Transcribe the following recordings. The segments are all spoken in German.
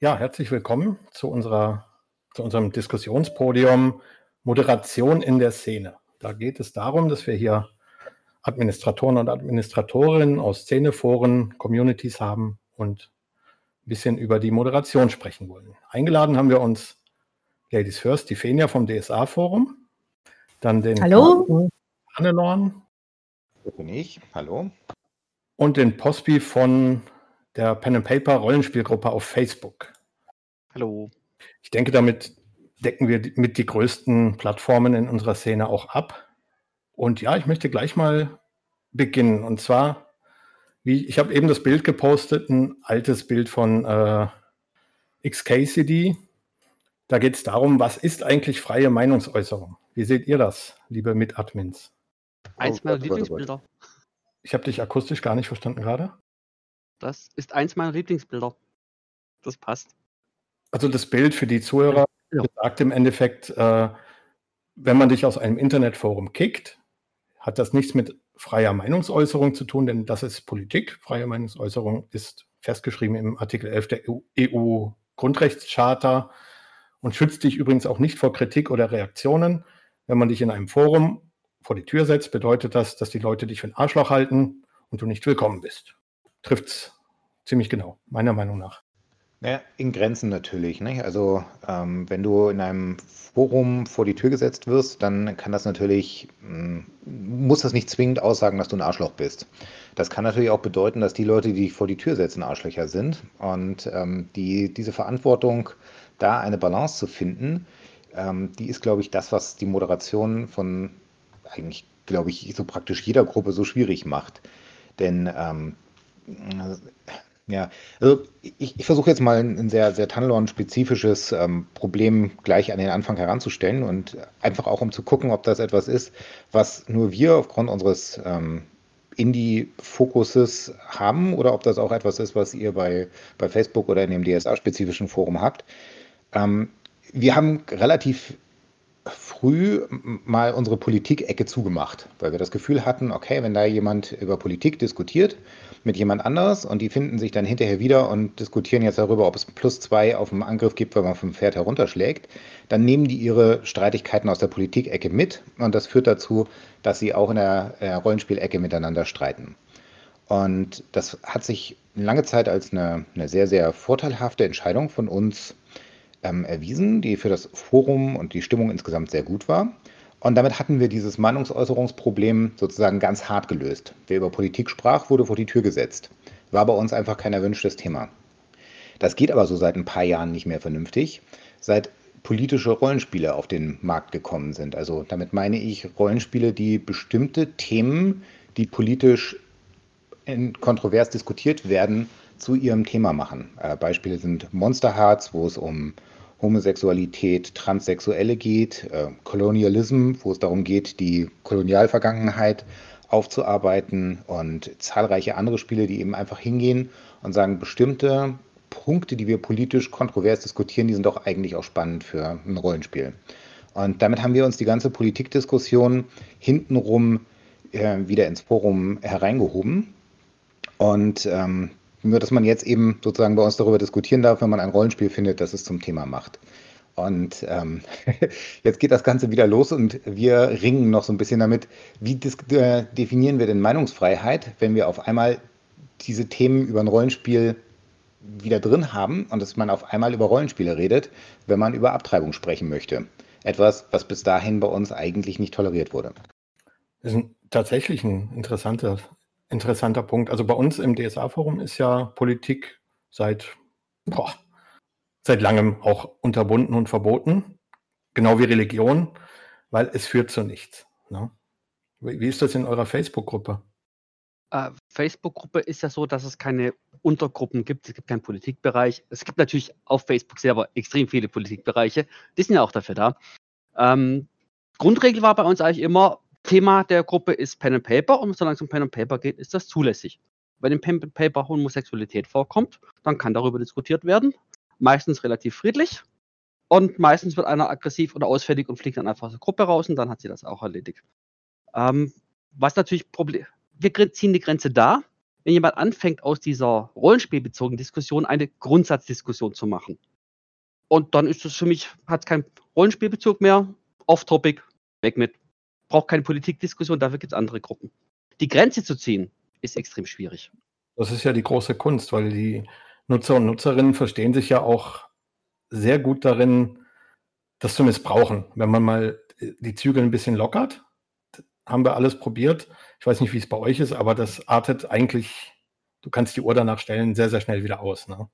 Ja, herzlich willkommen zu, unserer, zu unserem Diskussionspodium Moderation in der Szene. Da geht es darum, dass wir hier Administratoren und Administratorinnen aus Szeneforen, Communities haben und ein bisschen über die Moderation sprechen wollen. Eingeladen haben wir uns Ladies First, die Fenia vom DSA-Forum, dann den Hallo. Hannelorn. bin ich. Hallo. Und den Pospi von der Pen and Paper Rollenspielgruppe auf Facebook. Hallo. Ich denke, damit decken wir mit die größten Plattformen in unserer Szene auch ab. Und ja, ich möchte gleich mal beginnen. Und zwar, wie ich habe eben das Bild gepostet, ein altes Bild von äh, XKCD. Da geht es darum, was ist eigentlich freie Meinungsäußerung? Wie seht ihr das, liebe Mitadmins? Eins meiner Lieblingsbilder. Ich habe dich akustisch gar nicht verstanden gerade. Das ist eins meiner Lieblingsbilder. Das passt. Also das Bild für die Zuhörer ja. sagt im Endeffekt, äh, wenn man dich aus einem Internetforum kickt, hat das nichts mit freier Meinungsäußerung zu tun, denn das ist Politik. Freie Meinungsäußerung ist festgeschrieben im Artikel 11 der EU-Grundrechtscharta und schützt dich übrigens auch nicht vor Kritik oder Reaktionen. Wenn man dich in einem Forum vor die Tür setzt, bedeutet das, dass die Leute dich für ein Arschloch halten und du nicht willkommen bist. Trifft es ziemlich genau, meiner Meinung nach. Naja, in Grenzen natürlich. Ne? Also ähm, wenn du in einem Forum vor die Tür gesetzt wirst, dann kann das natürlich, mh, hm, muss das nicht zwingend aussagen, dass du ein Arschloch bist. Das kann natürlich auch bedeuten, dass die Leute, die dich vor die Tür setzen, Arschlöcher sind. Und ähm, die, diese Verantwortung, da eine Balance zu finden, ähm, die ist, glaube ich, das, was die Moderation von eigentlich, glaube ich, so praktisch jeder Gruppe so schwierig macht. Denn ähm, ja, also ich, ich versuche jetzt mal ein sehr, sehr Tunnelon-spezifisches ähm, Problem gleich an den Anfang heranzustellen und einfach auch um zu gucken, ob das etwas ist, was nur wir aufgrund unseres ähm, Indie-Fokuses haben oder ob das auch etwas ist, was ihr bei, bei Facebook oder in dem DSA-spezifischen Forum habt. Ähm, wir haben relativ früh mal unsere Politik-Ecke zugemacht, weil wir das Gefühl hatten, okay, wenn da jemand über Politik diskutiert mit jemand anders und die finden sich dann hinterher wieder und diskutieren jetzt darüber, ob es plus zwei auf dem Angriff gibt, wenn man vom Pferd herunterschlägt, dann nehmen die ihre Streitigkeiten aus der Politik-Ecke mit und das führt dazu, dass sie auch in der äh, Rollenspielecke miteinander streiten. Und das hat sich lange Zeit als eine, eine sehr, sehr vorteilhafte Entscheidung von uns ähm, erwiesen, die für das Forum und die Stimmung insgesamt sehr gut war. Und damit hatten wir dieses Meinungsäußerungsproblem sozusagen ganz hart gelöst. Wer über Politik sprach, wurde vor die Tür gesetzt. War bei uns einfach kein erwünschtes Thema. Das geht aber so seit ein paar Jahren nicht mehr vernünftig, seit politische Rollenspiele auf den Markt gekommen sind. Also damit meine ich Rollenspiele, die bestimmte Themen, die politisch kontrovers diskutiert werden, zu ihrem Thema machen. Äh, Beispiele sind Monster Hearts, wo es um Homosexualität, Transsexuelle geht, äh, Kolonialism, wo es darum geht, die Kolonialvergangenheit aufzuarbeiten und zahlreiche andere Spiele, die eben einfach hingehen und sagen, bestimmte Punkte, die wir politisch kontrovers diskutieren, die sind doch eigentlich auch spannend für ein Rollenspiel. Und damit haben wir uns die ganze Politikdiskussion hintenrum äh, wieder ins Forum hereingehoben. Und ähm, nur, dass man jetzt eben sozusagen bei uns darüber diskutieren darf, wenn man ein Rollenspiel findet, das es zum Thema macht. Und ähm, jetzt geht das Ganze wieder los und wir ringen noch so ein bisschen damit, wie äh, definieren wir denn Meinungsfreiheit, wenn wir auf einmal diese Themen über ein Rollenspiel wieder drin haben und dass man auf einmal über Rollenspiele redet, wenn man über Abtreibung sprechen möchte. Etwas, was bis dahin bei uns eigentlich nicht toleriert wurde. Das ist ein, tatsächlich ein interessanter, Interessanter Punkt. Also bei uns im DSA-Forum ist ja Politik seit, boah, seit langem auch unterbunden und verboten, genau wie Religion, weil es führt zu nichts. Ne? Wie ist das in eurer Facebook-Gruppe? Äh, Facebook-Gruppe ist ja so, dass es keine Untergruppen gibt. Es gibt keinen Politikbereich. Es gibt natürlich auf Facebook selber extrem viele Politikbereiche. Die sind ja auch dafür da. Ähm, Grundregel war bei uns eigentlich immer, Thema der Gruppe ist Pen and Paper und solange es um Pen and Paper geht, ist das zulässig. Wenn im Pen and Paper Homosexualität vorkommt, dann kann darüber diskutiert werden. Meistens relativ friedlich. Und meistens wird einer aggressiv oder ausfällig und fliegt dann einfach aus der Gruppe raus und dann hat sie das auch erledigt. Ähm, was natürlich Problem, wir ziehen die Grenze da, wenn jemand anfängt, aus dieser rollenspielbezogenen Diskussion eine Grundsatzdiskussion zu machen. Und dann ist es für mich, hat es keinen Rollenspielbezug mehr, off-topic, weg mit. Braucht keine Politikdiskussion, dafür gibt es andere Gruppen. Die Grenze zu ziehen, ist extrem schwierig. Das ist ja die große Kunst, weil die Nutzer und Nutzerinnen verstehen sich ja auch sehr gut darin, das zu missbrauchen. Wenn man mal die Zügel ein bisschen lockert, haben wir alles probiert. Ich weiß nicht, wie es bei euch ist, aber das artet eigentlich, du kannst die Uhr danach stellen, sehr, sehr schnell wieder aus. Ne?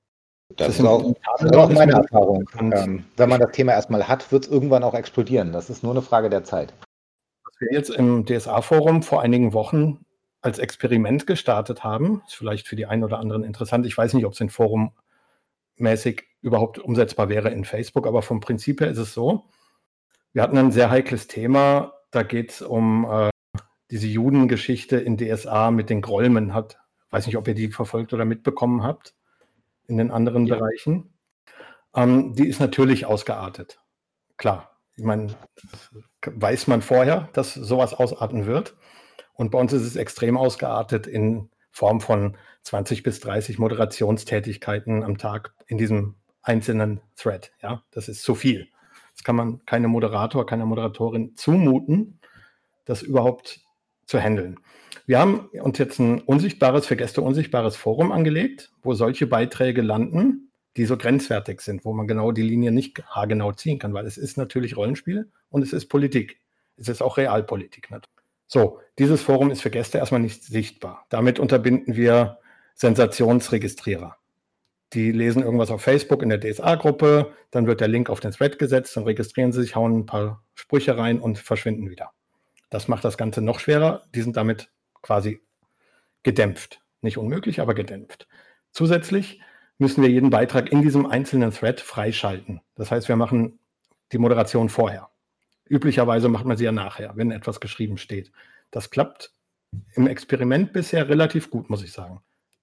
Das, das ist auch, das auch meine Erfahrung. Ähm, wenn man das Thema erstmal hat, wird es irgendwann auch explodieren. Das ist nur eine Frage der Zeit. Wir jetzt im DSA-Forum vor einigen Wochen als Experiment gestartet haben, ist vielleicht für die einen oder anderen interessant. Ich weiß nicht, ob es in Forum mäßig überhaupt umsetzbar wäre in Facebook, aber vom Prinzip her ist es so. Wir hatten ein sehr heikles Thema. Da geht es um äh, diese Judengeschichte in DSA mit den Grolmen. Hat, weiß nicht, ob ihr die verfolgt oder mitbekommen habt in den anderen ja. Bereichen. Ähm, die ist natürlich ausgeartet. Klar, ich meine, weiß man vorher, dass sowas ausarten wird. Und bei uns ist es extrem ausgeartet in Form von 20 bis 30 Moderationstätigkeiten am Tag in diesem einzelnen Thread. Ja, das ist zu viel. Das kann man keinem Moderator, keiner Moderatorin zumuten, das überhaupt zu handeln. Wir haben uns jetzt ein unsichtbares, für Gäste unsichtbares Forum angelegt, wo solche Beiträge landen, die so grenzwertig sind, wo man genau die Linie nicht haargenau ziehen kann, weil es ist natürlich Rollenspiel und es ist Politik. Es ist auch Realpolitik. So, dieses Forum ist für Gäste erstmal nicht sichtbar. Damit unterbinden wir Sensationsregistrierer. Die lesen irgendwas auf Facebook in der DSA-Gruppe, dann wird der Link auf den Thread gesetzt, dann registrieren sie sich, hauen ein paar Sprüche rein und verschwinden wieder. Das macht das Ganze noch schwerer. Die sind damit quasi gedämpft. Nicht unmöglich, aber gedämpft. Zusätzlich müssen wir jeden Beitrag in diesem einzelnen Thread freischalten. Das heißt, wir machen die Moderation vorher. Üblicherweise macht man sie ja nachher, wenn etwas geschrieben steht. Das klappt im Experiment bisher relativ gut, muss ich sagen.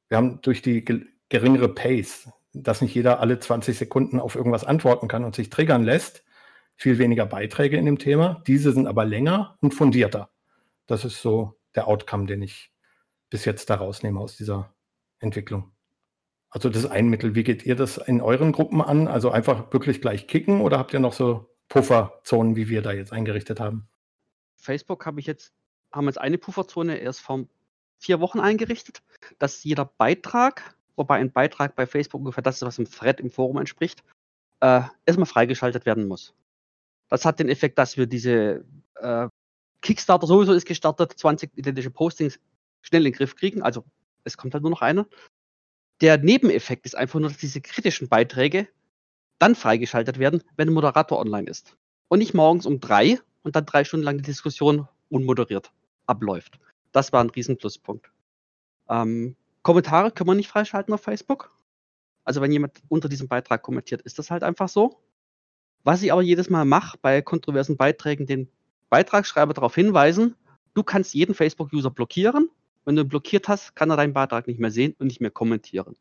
Wir haben durch die geringere Pace, dass nicht jeder alle 20 Sekunden auf irgendwas antworten kann und sich triggern lässt, viel weniger Beiträge in dem Thema. Diese sind aber länger und fundierter. Das ist so der Outcome, den ich bis jetzt da rausnehme aus dieser Entwicklung. Also das ist ein Mittel. Wie geht ihr das in euren Gruppen an? Also einfach wirklich gleich kicken oder habt ihr noch so Pufferzonen, wie wir da jetzt eingerichtet haben? Facebook habe ich jetzt, haben jetzt eine Pufferzone erst vor vier Wochen eingerichtet, dass jeder Beitrag, wobei ein Beitrag bei Facebook ungefähr das ist, was im Thread im Forum entspricht, äh, erstmal freigeschaltet werden muss. Das hat den Effekt, dass wir diese äh, Kickstarter sowieso ist gestartet, 20 identische Postings schnell in den Griff kriegen. Also es kommt halt nur noch einer. Der Nebeneffekt ist einfach nur, dass diese kritischen Beiträge dann freigeschaltet werden, wenn ein Moderator online ist. Und nicht morgens um drei und dann drei Stunden lang die Diskussion unmoderiert abläuft. Das war ein riesen Pluspunkt. Ähm, Kommentare können wir nicht freischalten auf Facebook. Also wenn jemand unter diesem Beitrag kommentiert, ist das halt einfach so. Was ich aber jedes Mal mache bei kontroversen Beiträgen, den Beitragsschreiber darauf hinweisen, du kannst jeden Facebook-User blockieren. Wenn du blockiert hast, kann er deinen Beitrag nicht mehr sehen und nicht mehr kommentieren.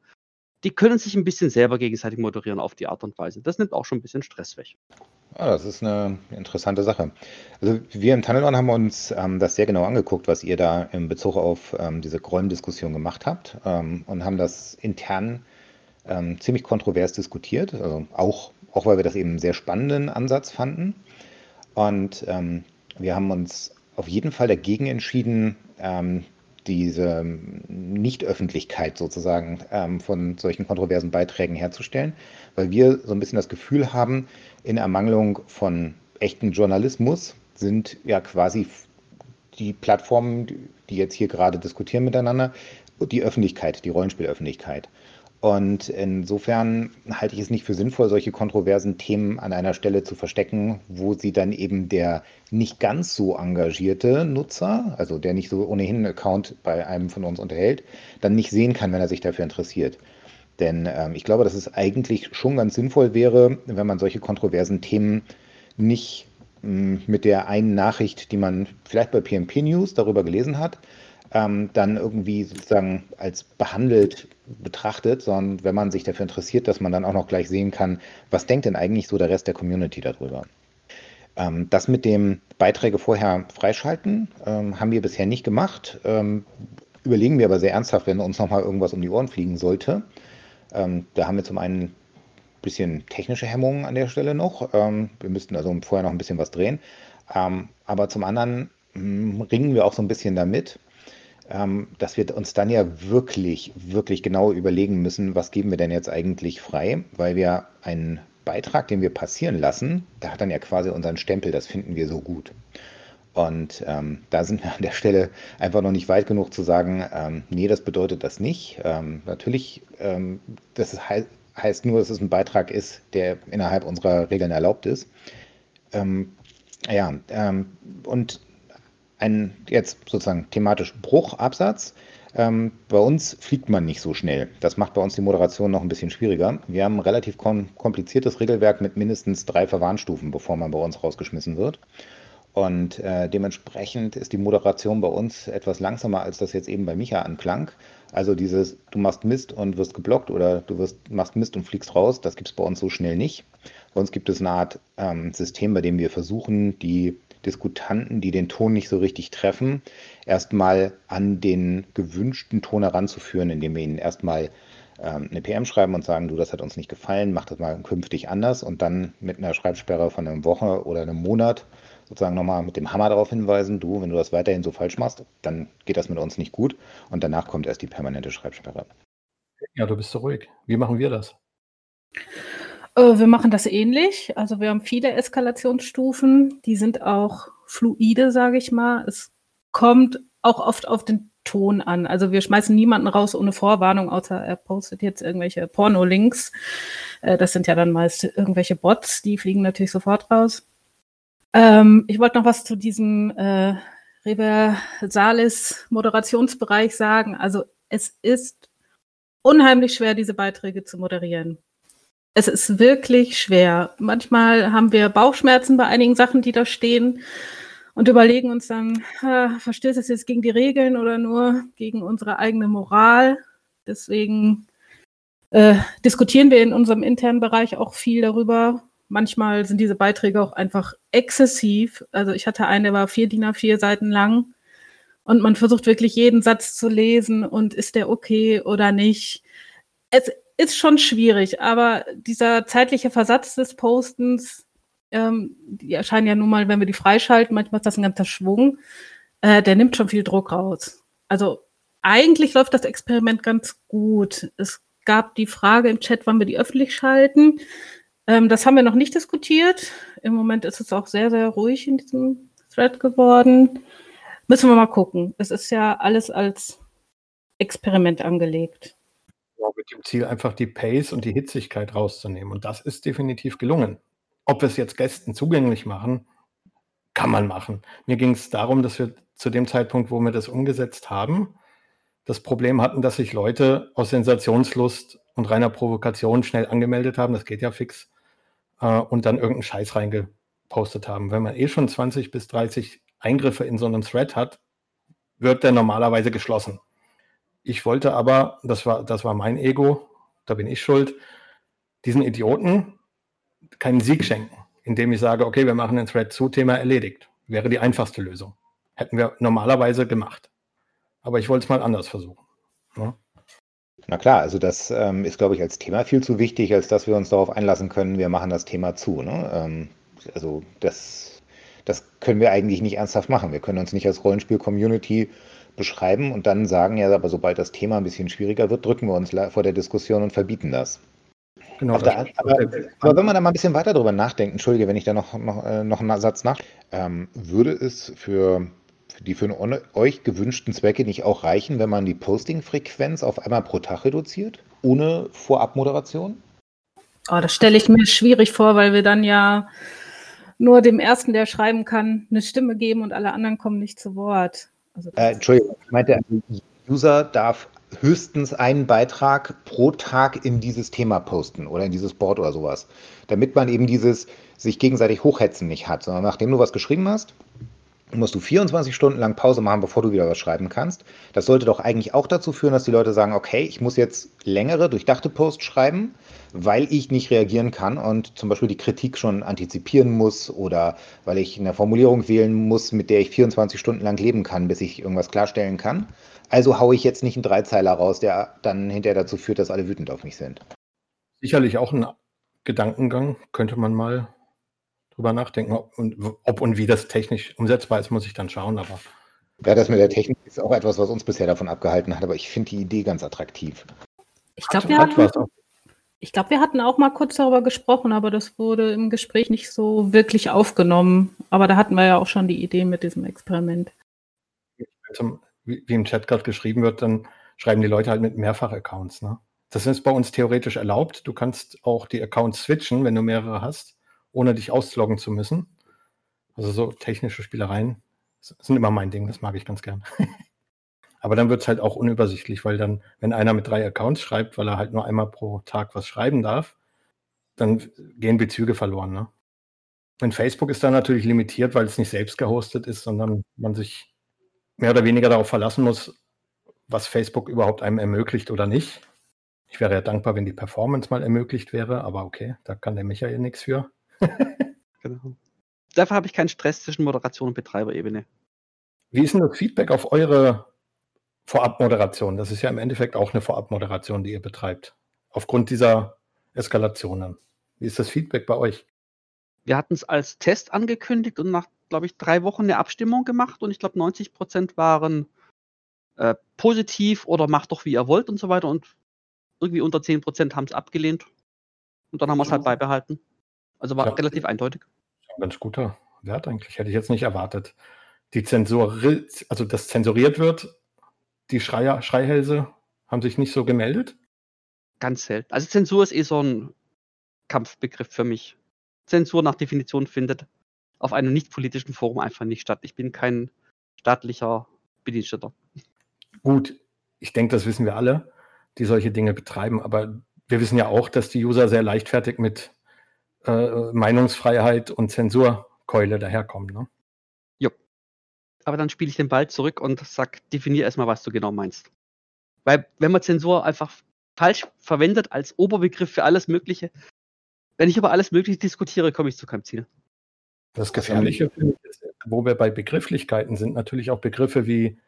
Die können sich ein bisschen selber gegenseitig moderieren auf die Art und Weise. Das nimmt auch schon ein bisschen Stress weg. Ja, das ist eine interessante Sache. Also wir im Tunnelon haben uns ähm, das sehr genau angeguckt, was ihr da in Bezug auf ähm, diese Gräum-Diskussion gemacht habt ähm, und haben das intern ähm, ziemlich kontrovers diskutiert. Also auch, auch weil wir das eben einen sehr spannenden Ansatz fanden. Und ähm, wir haben uns auf jeden Fall dagegen entschieden, ähm, diese Nichtöffentlichkeit sozusagen ähm, von solchen kontroversen Beiträgen herzustellen, weil wir so ein bisschen das Gefühl haben, in Ermangelung von echten Journalismus sind ja quasi die Plattformen, die jetzt hier gerade diskutieren miteinander, die Öffentlichkeit, die Rollenspielöffentlichkeit. Und insofern halte ich es nicht für sinnvoll, solche kontroversen Themen an einer Stelle zu verstecken, wo sie dann eben der nicht ganz so engagierte Nutzer, also der nicht so ohnehin einen Account bei einem von uns unterhält, dann nicht sehen kann, wenn er sich dafür interessiert. Denn ähm, ich glaube, dass es eigentlich schon ganz sinnvoll wäre, wenn man solche kontroversen Themen nicht mh, hm, mit der einen Nachricht, die man vielleicht bei PMP News darüber gelesen hat, ähm, dann irgendwie sozusagen als behandelt betrachtet, sondern wenn man sich dafür interessiert, dass man dann auch noch gleich sehen kann, was denkt denn eigentlich so der Rest der Community darüber. Ähm, das mit dem Beiträge vorher freischalten ähm, haben wir bisher nicht gemacht. Ähm, überlegen wir aber sehr ernsthaft, wenn uns nochmal irgendwas um die Ohren fliegen sollte. Ähm, da haben wir zum einen ein bisschen technische Hemmungen an der Stelle noch. Ähm, wir müssten also vorher noch ein bisschen was drehen. Aber zum anderen hm, ringen wir auch so ein bisschen damit, ähm, dass wir uns dann ja wirklich, wirklich genau überlegen müssen, was geben wir denn jetzt eigentlich frei, weil wir einen Beitrag, den wir passieren lassen, der hat dann ja quasi unseren Stempel, das finden wir so gut. Und ähm, da sind wir an der Stelle einfach noch nicht weit genug zu sagen, ähm, nee, das bedeutet das nicht. Ähm, natürlich, ähm, das he heißt nur, dass es ein Beitrag ist, der innerhalb unserer Regeln erlaubt ist. Ähm, ja, ähm, und ein jetzt sozusagen thematisch Bruchabsatz. Ähm, bei uns fliegt man nicht so schnell. Das macht bei uns die Moderation noch ein bisschen schwieriger. Wir haben ein relativ kom kompliziertes Regelwerk mit mindestens drei Verwarnstufen, bevor man bei uns rausgeschmissen wird. Und äh, dementsprechend ist die Moderation bei uns etwas langsamer, als das jetzt eben bei Micha anklang. Also dieses, du machst Mist und wirst geblockt oder du wirst, machst Mist und fliegst raus, das gibt es bei uns so schnell nicht. Bei uns gibt es eine Art ähm, System, bei dem wir versuchen, die Diskutanten, die den Ton nicht so richtig treffen, erstmal an den gewünschten Ton heranzuführen, indem wir ihnen erstmal ähm, eine PM schreiben und sagen, du, das hat uns nicht gefallen, mach das mal künftig anders und dann mit einer Schreibsperre von einer Woche oder einem Monat sozusagen nochmal mit dem Hammer darauf hinweisen, du, wenn du das weiterhin so falsch machst, dann geht das mit uns nicht gut und danach kommt erst die permanente Schreibsperre. Ja, du bist so ruhig. Wie machen wir das? Äh, wir machen das ähnlich. Also wir haben viele Eskalationsstufen, die sind auch fluide, sage ich mal. Es kommt auch oft auf den Ton an. Also wir schmeißen niemanden raus ohne Vorwarnung, außer er postet jetzt irgendwelche Porno-Links. Äh, das sind ja dann meist irgendwelche Bots, die fliegen natürlich sofort raus. Ähm, ich wollte noch was zu diesem äh, Reversalis Moderationsbereich sagen. Also es ist unheimlich schwer, diese Beiträge zu moderieren. Es ist wirklich schwer. Manchmal haben wir Bauchschmerzen bei einigen Sachen, die da stehen und überlegen uns dann, äh, verstößt es jetzt gegen die Regeln oder nur gegen unsere eigene Moral? Deswegen äh, diskutieren wir in unserem internen Bereich auch viel darüber, manchmal sind diese Beiträge auch einfach exzessiv. Also ich hatte einen, der war vier DIN A4 Seiten lang und man versucht wirklich jeden Satz zu lesen und ist der okay oder nicht. Es ist schon schwierig, aber dieser zeitliche Versatz des Postens, ähm, die erscheinen ja nun mal, wenn wir die freischalten, manchmal ist das ein ganzer Schwung, äh, der nimmt schon viel Druck raus. Also eigentlich läuft das Experiment ganz gut. Es gab die Frage im Chat, wann wir die öffentlich schalten. Ähm, das haben wir noch nicht diskutiert. Im Moment ist es auch sehr, sehr ruhig in diesem Thread geworden. Müssen wir mal gucken. Es ist ja alles als Experiment angelegt. Ja, mit dem Ziel, einfach die Pace und die Hitzigkeit rauszunehmen. Und das ist definitiv gelungen. Ob wir es jetzt Gästen zugänglich machen, kann man machen. Mir ging es darum, dass wir zu dem Zeitpunkt, wo wir das umgesetzt haben, das Problem hatten, dass sich Leute aus Sensationslust und reiner Provokation schnell angemeldet haben. Das geht ja fix äh, und dann irgendeinen Scheiß reingepostet haben. Wenn man eh schon 20 bis 30 Eingriffe in so einem Thread hat, wird der normalerweise geschlossen. Ich wollte aber, das war, das war mein Ego, da bin ich schuld, diesen Idioten keinen Sieg schenken, indem ich sage, okay, wir machen den Thread zu, Thema erledigt. Wäre die einfachste Lösung. Hätten wir normalerweise gemacht. Aber ich wollte es mal anders versuchen. Ja? Ne? Na klar, also das ähm, ist, glaube ich, als Thema viel zu wichtig, als dass wir uns darauf einlassen können, wir machen das Thema zu. Ne? Ähm, also das, das können wir eigentlich nicht ernsthaft machen. Wir können uns nicht als Rollenspiel-Community beschreiben und dann sagen, ja, aber sobald das Thema ein bisschen schwieriger wird, drücken wir uns vor der Diskussion und verbieten das. Genau, der, aber, aber, wenn man da mal ein bisschen weiter drüber nachdenkt, entschuldige, wenn ich da noch, noch, äh, noch einen Satz nach, ähm, würde es für die für euch gewünschten Zwecke nicht auch reichen, wenn man die Posting-Frequenz auf einmal pro Tag reduziert, ohne Vorabmoderation? Oh, das stelle ich mir schwierig vor, weil wir dann ja nur dem Ersten, der schreiben kann, eine Stimme geben und alle anderen kommen nicht zu Wort. Also äh, Entschuldigung, ich meinte, User darf höchstens einen Beitrag pro Tag in dieses Thema posten oder in dieses Board oder sowas, damit man eben dieses sich gegenseitig hochhetzen nicht hat, sondern nachdem du was geschrieben hast, musst du 24 Stunden lang Pause machen, bevor du wieder was schreiben kannst. Das sollte doch eigentlich auch dazu führen, dass die Leute sagen, okay, ich muss jetzt längere, durchdachte Posts schreiben, weil ich nicht reagieren kann und zum Beispiel die Kritik schon antizipieren muss oder weil ich eine Formulierung wählen muss, mit der ich 24 Stunden lang leben kann, bis ich irgendwas klarstellen kann. Also haue ich jetzt nicht einen Dreizeiler raus, der dann hinterher dazu führt, dass alle wütend auf mich sind. Sicherlich auch ein Gedankengang, könnte man mal drüber nachdenken, ob und, ob und wie das technisch umsetzbar ist, muss ich dann schauen, aber. Ja, das mit der Technik ist auch etwas, was uns bisher davon abgehalten hat, aber ich finde die Idee ganz attraktiv. Ich glaube, wir, hatten, glaub, wir hatten auch mal kurz darüber gesprochen, aber das wurde im Gespräch nicht so wirklich aufgenommen. Aber da hatten wir ja auch schon die Idee mit diesem Experiment. Zum, wie im Chat gerade geschrieben wird, dann schreiben die Leute halt mit Mehrfach-Accounts. Ne? Das ist bei uns theoretisch erlaubt. Du kannst auch die Accounts switchen, wenn du mehrere hast ohne dich ausloggen zu müssen. Also so technische Spielereien sind immer mein Ding, das mag ich ganz gern. Aber dann wird es halt auch unübersichtlich, weil dann, wenn einer mit drei Accounts schreibt, weil er halt nur einmal pro Tag was schreiben darf, dann gehen Bezüge verloren. Ne? Und Facebook ist da natürlich limitiert, weil es nicht selbst gehostet ist, sondern man sich mehr oder weniger darauf verlassen muss, was Facebook überhaupt einem ermöglicht oder nicht. Ich wäre ja dankbar, wenn die Performance mal ermöglicht wäre, aber okay, da kann der Michael nichts für. genau. Dafür habe ich keinen Stress zwischen Moderation und Betreiberebene. Wie ist denn das Feedback auf eure Vorabmoderation? Das ist ja im Endeffekt auch eine Vorabmoderation, die ihr betreibt. Aufgrund dieser Eskalationen. Wie ist das Feedback bei euch? Wir hatten es als Test angekündigt und nach, glaube ich, drei Wochen eine Abstimmung gemacht und ich glaube, 90 Prozent waren äh, positiv oder macht doch, wie ihr wollt und so weiter und irgendwie unter 10 Prozent haben es abgelehnt und dann haben wir es halt beibehalten. Also war ja, relativ eindeutig. Ganz guter Wert eigentlich, hätte ich jetzt nicht erwartet. Die Zensur, also das zensuriert wird, die Schreier, Schreihälse haben sich nicht so gemeldet? Ganz selten. Also Zensur ist eh so ein Kampfbegriff für mich. Zensur nach Definition findet auf einem nicht politischen Forum einfach nicht statt. Ich bin kein staatlicher Bediensteter. Gut, ich denke, das wissen wir alle, die solche Dinge betreiben, aber wir wissen ja auch, dass die User sehr leichtfertig mit äh, Meinungsfreiheit und Zensurkeule daherkommen. Ne? Jo. Aber dann spiele ich den Ball zurück und sag, definier erstmal, was du genau meinst. Weil wenn man Zensur einfach falsch verwendet als Oberbegriff für alles Mögliche, wenn ich über alles Mögliche diskutiere, komme ich zu keinem Ziel. Das Gefährliche, wo wir bei Begrifflichkeiten sind, natürlich auch Begriffe wie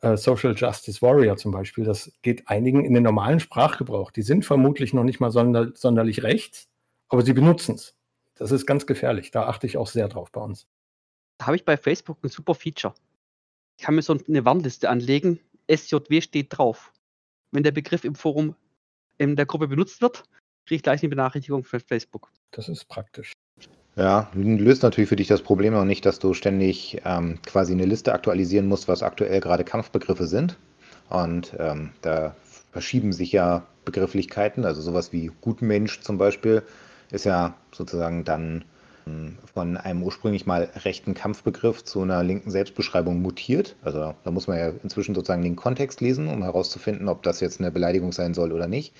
äh, Social Justice Warrior zum Beispiel. Das geht einigen in den normalen Sprachgebrauch. Die sind vermutlich noch nicht mal sonder, sonderlich rechts, aber sie benutzen es. Das ist ganz gefährlich. Da achte ich auch sehr drauf bei uns. Da habe ich bei Facebook ein super Feature. Ich kann mir so eine Warnliste anlegen. SJW steht drauf. Wenn der Begriff im Forum in der Gruppe benutzt wird, kriege ich gleich eine Benachrichtigung für Facebook. Das ist praktisch. Ja, löst natürlich für dich das Problem auch nicht, dass du ständig ähm, quasi eine Liste aktualisieren musst, was aktuell gerade Kampfbegriffe sind. Und ähm, da verschieben sich ja Begrifflichkeiten, also sowas wie Gutmensch zum Beispiel ist ja sozusagen dann hm, von einem ursprünglich mal rechten Kampfbegriff zu einer linken Selbstbeschreibung mutiert. Also da muss man ja inzwischen sozusagen den Kontext lesen, um herauszufinden, ob das jetzt eine Beleidigung sein soll oder nicht.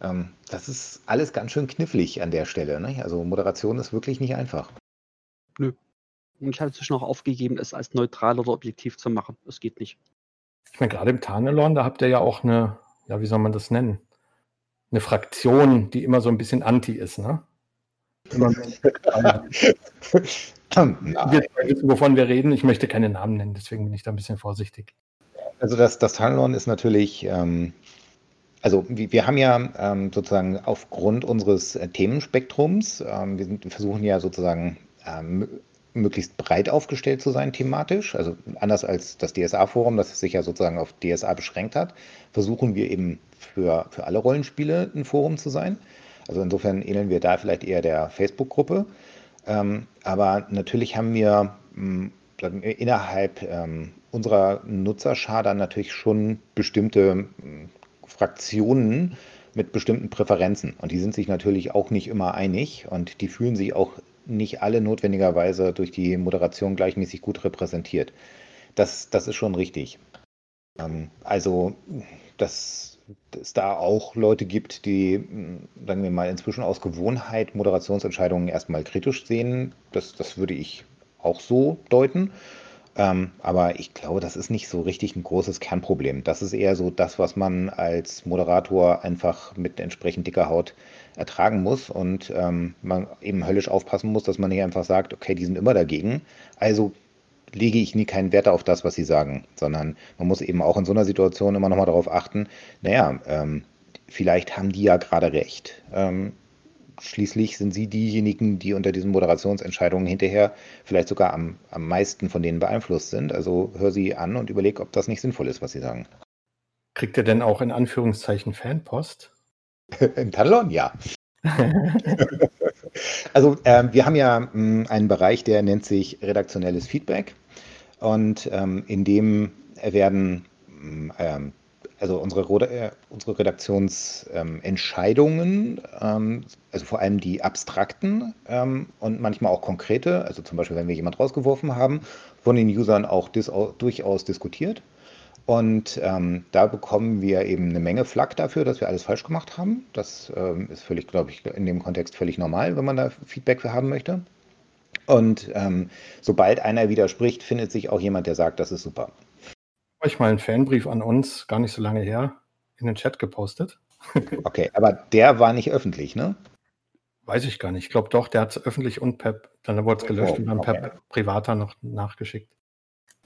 Ähm, das ist alles ganz schön knifflig an der Stelle. Ne? Also Moderation ist wirklich nicht einfach. Nö. Und ich habe inzwischen auch aufgegeben, es als neutral oder objektiv zu machen. Das geht nicht. Ich meine, gerade im Tarnelorn, da habt ihr ja auch eine, ja, wie soll man das nennen? Eine Fraktion, die immer so ein bisschen anti ist, ne? Wissen, wovon wir reden. Ich möchte keine Namen nennen, deswegen bin ich da ein bisschen vorsichtig. Also das, das Talon ist natürlich, ähm, also wir, wir, haben ja ähm, sozusagen aufgrund unseres äh, Themenspektrums, ähm, wir, sind, wir, versuchen ja sozusagen ähm, möglichst breit aufgestellt zu sein thematisch. Also anders als das DSA-Forum, das sich ja sozusagen auf DSA beschränkt hat, versuchen wir eben für, für alle Rollenspiele ein Forum zu sein. Also insofern ähneln wir da vielleicht eher der Facebook-Gruppe. Ähm, aber natürlich haben wir mh, hm, innerhalb ähm, unserer Nutzerschar dann natürlich schon bestimmte mh, hm, Fraktionen mit bestimmten Präferenzen. Und die sind sich natürlich auch nicht immer einig und die fühlen sich auch nicht alle notwendigerweise durch die Moderation gleichmäßig gut repräsentiert. Das, das ist schon richtig. Ähm, also, dass es da auch Leute gibt, die, hm, sagen wir mal, inzwischen aus Gewohnheit Moderationsentscheidungen erstmal kritisch sehen, das, das würde ich auch so deuten. Ähm, aber ich glaube, das ist nicht so richtig ein großes Kernproblem. Das ist eher so das, was man als Moderator einfach mit entsprechend dicker Haut ertragen muss und ähm, man eben höllisch aufpassen muss, dass man nicht einfach sagt, okay, die sind immer dagegen. Also lege ich nie keinen Wert auf das, was sie sagen, sondern man muss eben auch in so einer Situation immer nochmal darauf achten, naja, ähm, vielleicht haben die ja gerade recht. Ähm, schließlich sind sie diejenigen, die unter diesen Moderationsentscheidungen hinterher vielleicht sogar am, am meisten von denen beeinflusst sind. Also hör sie an und überleg, ob das nicht sinnvoll ist, was sie sagen. Kriegt ihr denn auch in Anführungszeichen Fanpost? Im Talon, ja. also äh, wir haben ja mh, hm, einen Bereich, der nennt sich redaktionelles Feedback. Und ähm, in dem werden hm, ähm, also unsere, äh, unsere Redaktionsentscheidungen, ähm, also vor allem die abstrakten ähm, und manchmal auch konkrete, also zum Beispiel, wenn wir jemand rausgeworfen haben, von den Usern auch dis durchaus diskutiert. Und ähm, da bekommen wir eben eine Menge Flak dafür, dass wir alles falsch gemacht haben. Das ähm, ist völlig, glaube ich, in dem Kontext völlig normal, wenn man da Feedback für haben möchte. Und ähm, sobald einer widerspricht, findet sich auch jemand, der sagt, das ist super. Euch mal einen Fanbrief an uns, gar nicht so lange her, in den Chat gepostet. okay, aber der war nicht öffentlich, ne? Weiß ich gar nicht. Ich glaube doch, der hat es öffentlich und per, dann wurde es gelöscht oh, und dann okay. per privater noch nachgeschickt.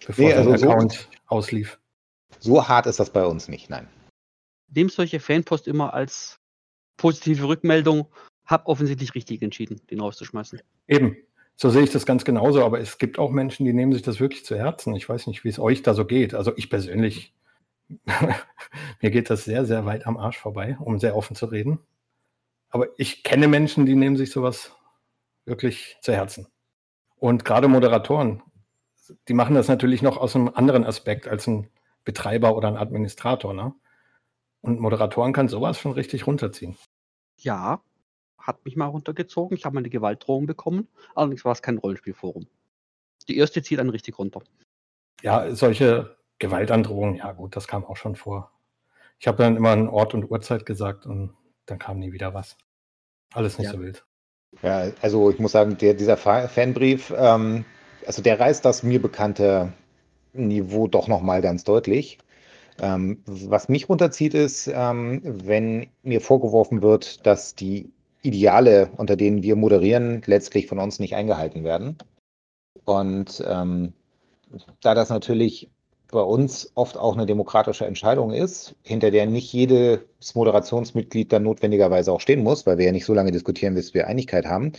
Bevor nee, also der Account so, auslief. So hart ist das bei uns nicht, nein. Nehmt solche Fanpost immer als positive Rückmeldung. Hab offensichtlich richtig entschieden, den rauszuschmeißen. Eben. So sehe ich das ganz genauso, aber es gibt auch Menschen, die nehmen sich das wirklich zu Herzen. Ich weiß nicht, wie es euch da so geht. Also ich persönlich, mir geht das sehr, sehr weit am Arsch vorbei, um sehr offen zu reden. Aber ich kenne Menschen, die nehmen sich sowas wirklich zu Herzen. Und gerade Moderatoren, die machen das natürlich noch aus einem anderen Aspekt als ein Betreiber oder ein Administrator. Ne? Und Moderatoren kann sowas schon richtig runterziehen. Ja, hat mich mal runtergezogen. Ich habe mal eine Gewaltdrohung bekommen. Allerdings war es kein Rollenspielforum. Die erste zieht dann richtig runter. Ja, solche Gewaltandrohungen, ja gut, das kam auch schon vor. Ich habe dann immer einen Ort und Uhrzeit gesagt und dann kam nie wieder was. Alles nicht ja. so wild. Ja, also ich muss sagen, der, dieser Fanbrief, ähm, also der reißt das mir bekannte Niveau doch nochmal ganz deutlich. Ähm, was mich runterzieht, ist, ähm, wenn mir vorgeworfen wird, dass die Ideale, unter denen wir moderieren, letztlich von uns nicht eingehalten werden. Und ähm, da das natürlich bei uns oft auch eine demokratische Entscheidung ist, hinter der nicht jedes Moderationsmitglied dann notwendigerweise auch stehen muss, weil wir ja nicht so lange diskutieren, bis wir Einigkeit haben,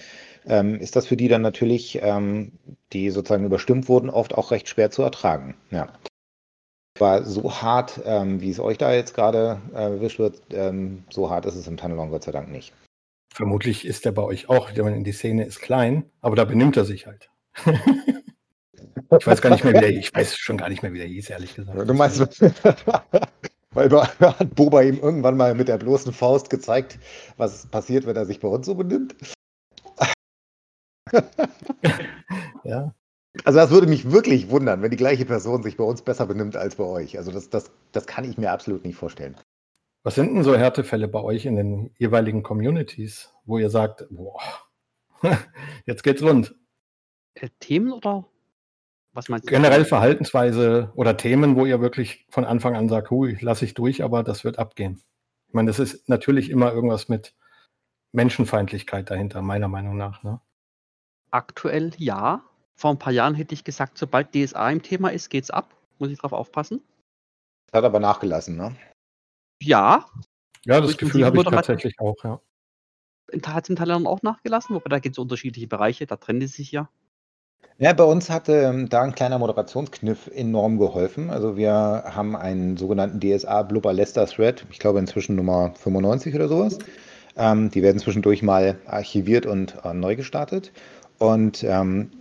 ähm, ist das für die dann natürlich, ähm, die sozusagen überstimmt wurden, oft auch recht schwer zu ertragen. Ja. War so hart, ähm, wie es euch da jetzt gerade äh, erwischt wird, ähm, so hart ist es im Tunnelon Gott sei Dank nicht. Vermutlich ist er bei euch auch, die Szene ist klein, aber da benimmt er sich halt. ich weiß gar nicht mehr, wie der, ich weiß schon gar nicht mehr, wie der hieß, ehrlich gesagt. Du meinst, weil hat Boba ihm irgendwann mal mit der bloßen Faust gezeigt, was passiert, wenn er sich bei uns so benimmt? ja. Also das würde mich wirklich wundern, wenn die gleiche Person sich bei uns besser benimmt als bei euch. Also das, das, das kann ich mir absolut nicht vorstellen. Was sind denn so Härtefälle bei euch in den jeweiligen Communities, wo ihr sagt, boah, jetzt geht's rund? Äh, Themen oder was meinst du? Generell Verhaltensweise oder Themen, wo ihr wirklich von Anfang an sagt, hui, lasse ich durch, aber das wird abgehen. Ich meine, das ist natürlich immer irgendwas mit Menschenfeindlichkeit dahinter, meiner Meinung nach. Ne? Aktuell ja. Vor ein paar Jahren hätte ich gesagt, sobald DSA im Thema ist, geht's ab. Muss ich drauf aufpassen. Hat aber nachgelassen, ne? Ja. Ja, das Gefühl habe ich tatsächlich auch, ja. Hat es in Thailand auch nachgelassen? Wobei da gibt es unterschiedliche Bereiche, da trennen die sich ja. Ja, bei uns hat ähm, da ein kleiner Moderationskniff enorm geholfen. Also wir haben einen sogenannten DSA Blubber Lester Thread, ich glaube inzwischen Nummer 95 oder sowas. Ähm, die werden zwischendurch mal archiviert und äh, neu gestartet. Und ähm,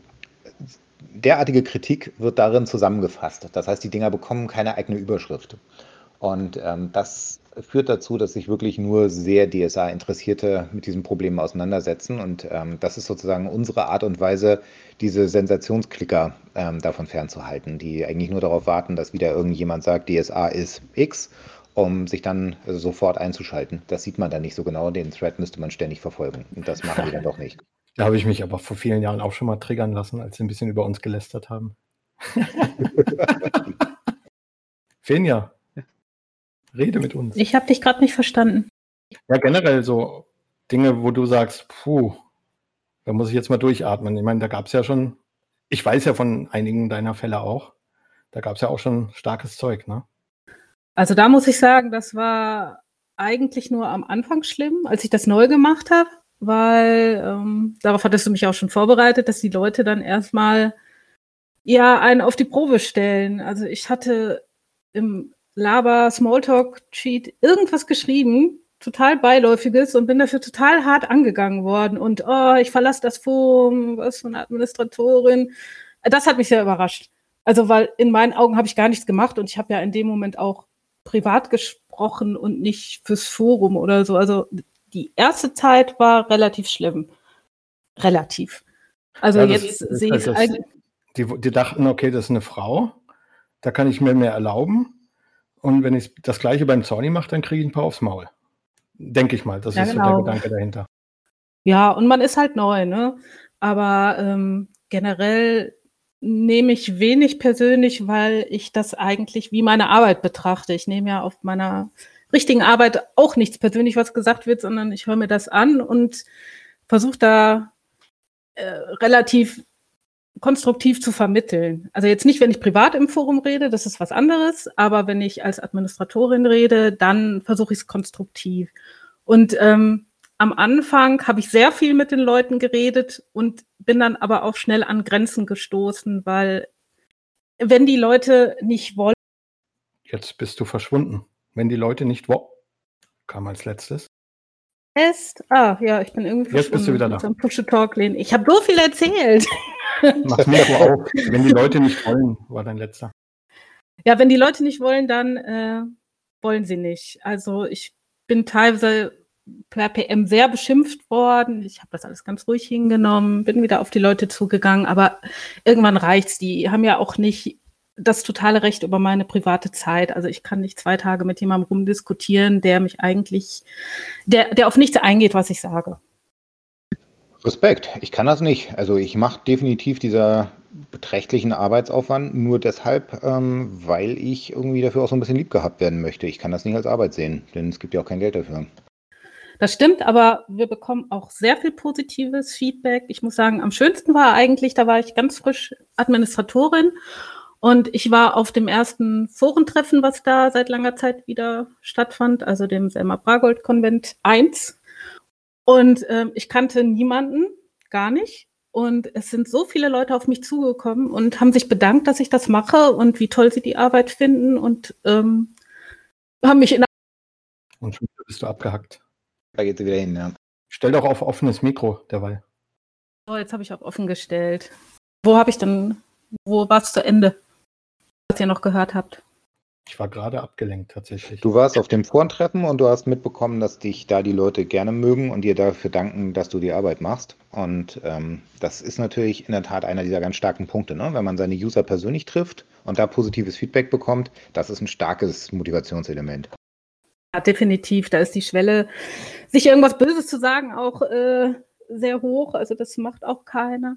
derartige Kritik wird darin zusammengefasst. Das heißt, die Dinger bekommen keine eigene Überschrift. Und ähm, das führt dazu, dass sich wirklich nur sehr DSA-Interessierte mit diesem Problem auseinandersetzen. Und ähm, das ist sozusagen unsere Art und Weise, diese Sensationsklicker ähm, davon fernzuhalten, die eigentlich nur darauf warten, dass wieder irgendjemand sagt, DSA ist X, um sich dann sofort einzuschalten. Das sieht man dann nicht so genau. Den Thread müsste man ständig verfolgen. Und das machen wir dann doch nicht. Da habe ich mich aber vor vielen Jahren auch schon mal triggern lassen, als sie ein bisschen über uns gelästert haben. Fenja, rede mit uns. Ich habe dich gerade nicht verstanden. Ja, generell so Dinge, wo du sagst, puh, da muss ich jetzt mal durchatmen. Ich meine, da gab es ja schon, ich weiß ja von einigen deiner Fälle auch, da gab es ja auch schon starkes Zeug, ne? Also da muss ich sagen, das war eigentlich nur am Anfang schlimm, als ich das neu gemacht habe, weil ähm, darauf hattest du mich auch schon vorbereitet, dass die Leute dann erstmal ja einen auf die Probe stellen. Also ich hatte im Laber Smalltalk Cheat irgendwas geschrieben, total beiläufiges und bin dafür total hart angegangen worden und oh, ich verlasse das Forum, was für eine Administratorin. Das hat mich sehr überrascht. Also weil in meinen Augen habe ich gar nichts gemacht und ich habe ja in dem Moment auch privat gesprochen und nicht fürs Forum oder so. Also die erste Zeit war relativ schlimm. Relativ. Also ja, jetzt sehe ich es halt eigentlich. Die, die dachten, okay, das ist eine Frau, da kann ich mir mehr erlauben. Und wenn ich das gleiche beim Zorni mache, dann kriege ich ein paar aufs Maul. Denke ich mal. Das ja, ist genau. so der Gedanke dahinter. Ja, und man ist halt neu, ne? Aber ähm, generell nehme ich wenig persönlich, weil ich das eigentlich wie meine Arbeit betrachte. Ich nehme ja auf meiner richtigen Arbeit auch nichts persönlich, was gesagt wird, sondern ich höre mir das an und versuche da äh, relativ konstruktiv zu vermitteln. Also jetzt nicht, wenn ich privat im Forum rede, das ist was anderes, aber wenn ich als Administratorin rede, dann versuche ich es konstruktiv. Und ähm, am Anfang habe ich sehr viel mit den Leuten geredet und bin dann aber auch schnell an Grenzen gestoßen, weil wenn die Leute nicht wollen. Jetzt bist du verschwunden. Wenn die Leute nicht wollen, kam als letztes. Est? Ah, ja, ich bin irgendwie Jetzt bist du wieder da. Ich habe so viel erzählt. Mach Mikro auf. Wenn die Leute nicht wollen, war dein letzter. Ja, wenn die Leute nicht wollen, dann äh, wollen sie nicht. Also ich bin teilweise per PM sehr beschimpft worden. Ich habe das alles ganz ruhig hingenommen, bin wieder auf die Leute zugegangen, aber irgendwann reicht's. Die haben ja auch nicht das totale Recht über meine private Zeit. Also ich kann nicht zwei Tage mit jemandem rumdiskutieren, der mich eigentlich, der, der auf nichts eingeht, was ich sage. Respekt, ich kann das nicht. Also ich mache definitiv dieser beträchtlichen Arbeitsaufwand nur deshalb, ähm, weil ich irgendwie dafür auch so ein bisschen lieb gehabt werden möchte. Ich kann das nicht als Arbeit sehen, denn es gibt ja auch kein Geld dafür. Das stimmt, aber wir bekommen auch sehr viel positives Feedback. Ich muss sagen, am schönsten war eigentlich, da war ich ganz frisch Administratorin und ich war auf dem ersten Forentreffen, was da seit langer Zeit wieder stattfand, also dem Selma Bragold Konvent 1. Und äh, ich kannte niemanden, gar nicht. Und es sind so viele Leute auf mich zugekommen und haben sich bedankt, dass ich das mache und wie toll sie die Arbeit finden und ähm, haben mich in. Und schon bist du abgehackt. Da geht sie wieder hin, ja. Stell doch auf offenes Mikro derweil. So, jetzt habe ich auf offen gestellt. Wo habe ich denn, wo war es zu Ende? Was ihr noch gehört habt. Ich war gerade abgelenkt tatsächlich. Du warst auf dem Vorentreffen und du hast mitbekommen, dass dich da die Leute gerne mögen und dir dafür danken, dass du die Arbeit machst. Und ähm, das ist natürlich in der Tat einer dieser ganz starken Punkte, ne? wenn man seine User persönlich trifft und da positives Feedback bekommt. Das ist ein starkes Motivationselement. Ja, definitiv. Da ist die Schwelle, sich irgendwas Böses zu sagen, auch äh, sehr hoch. Also das macht auch keiner.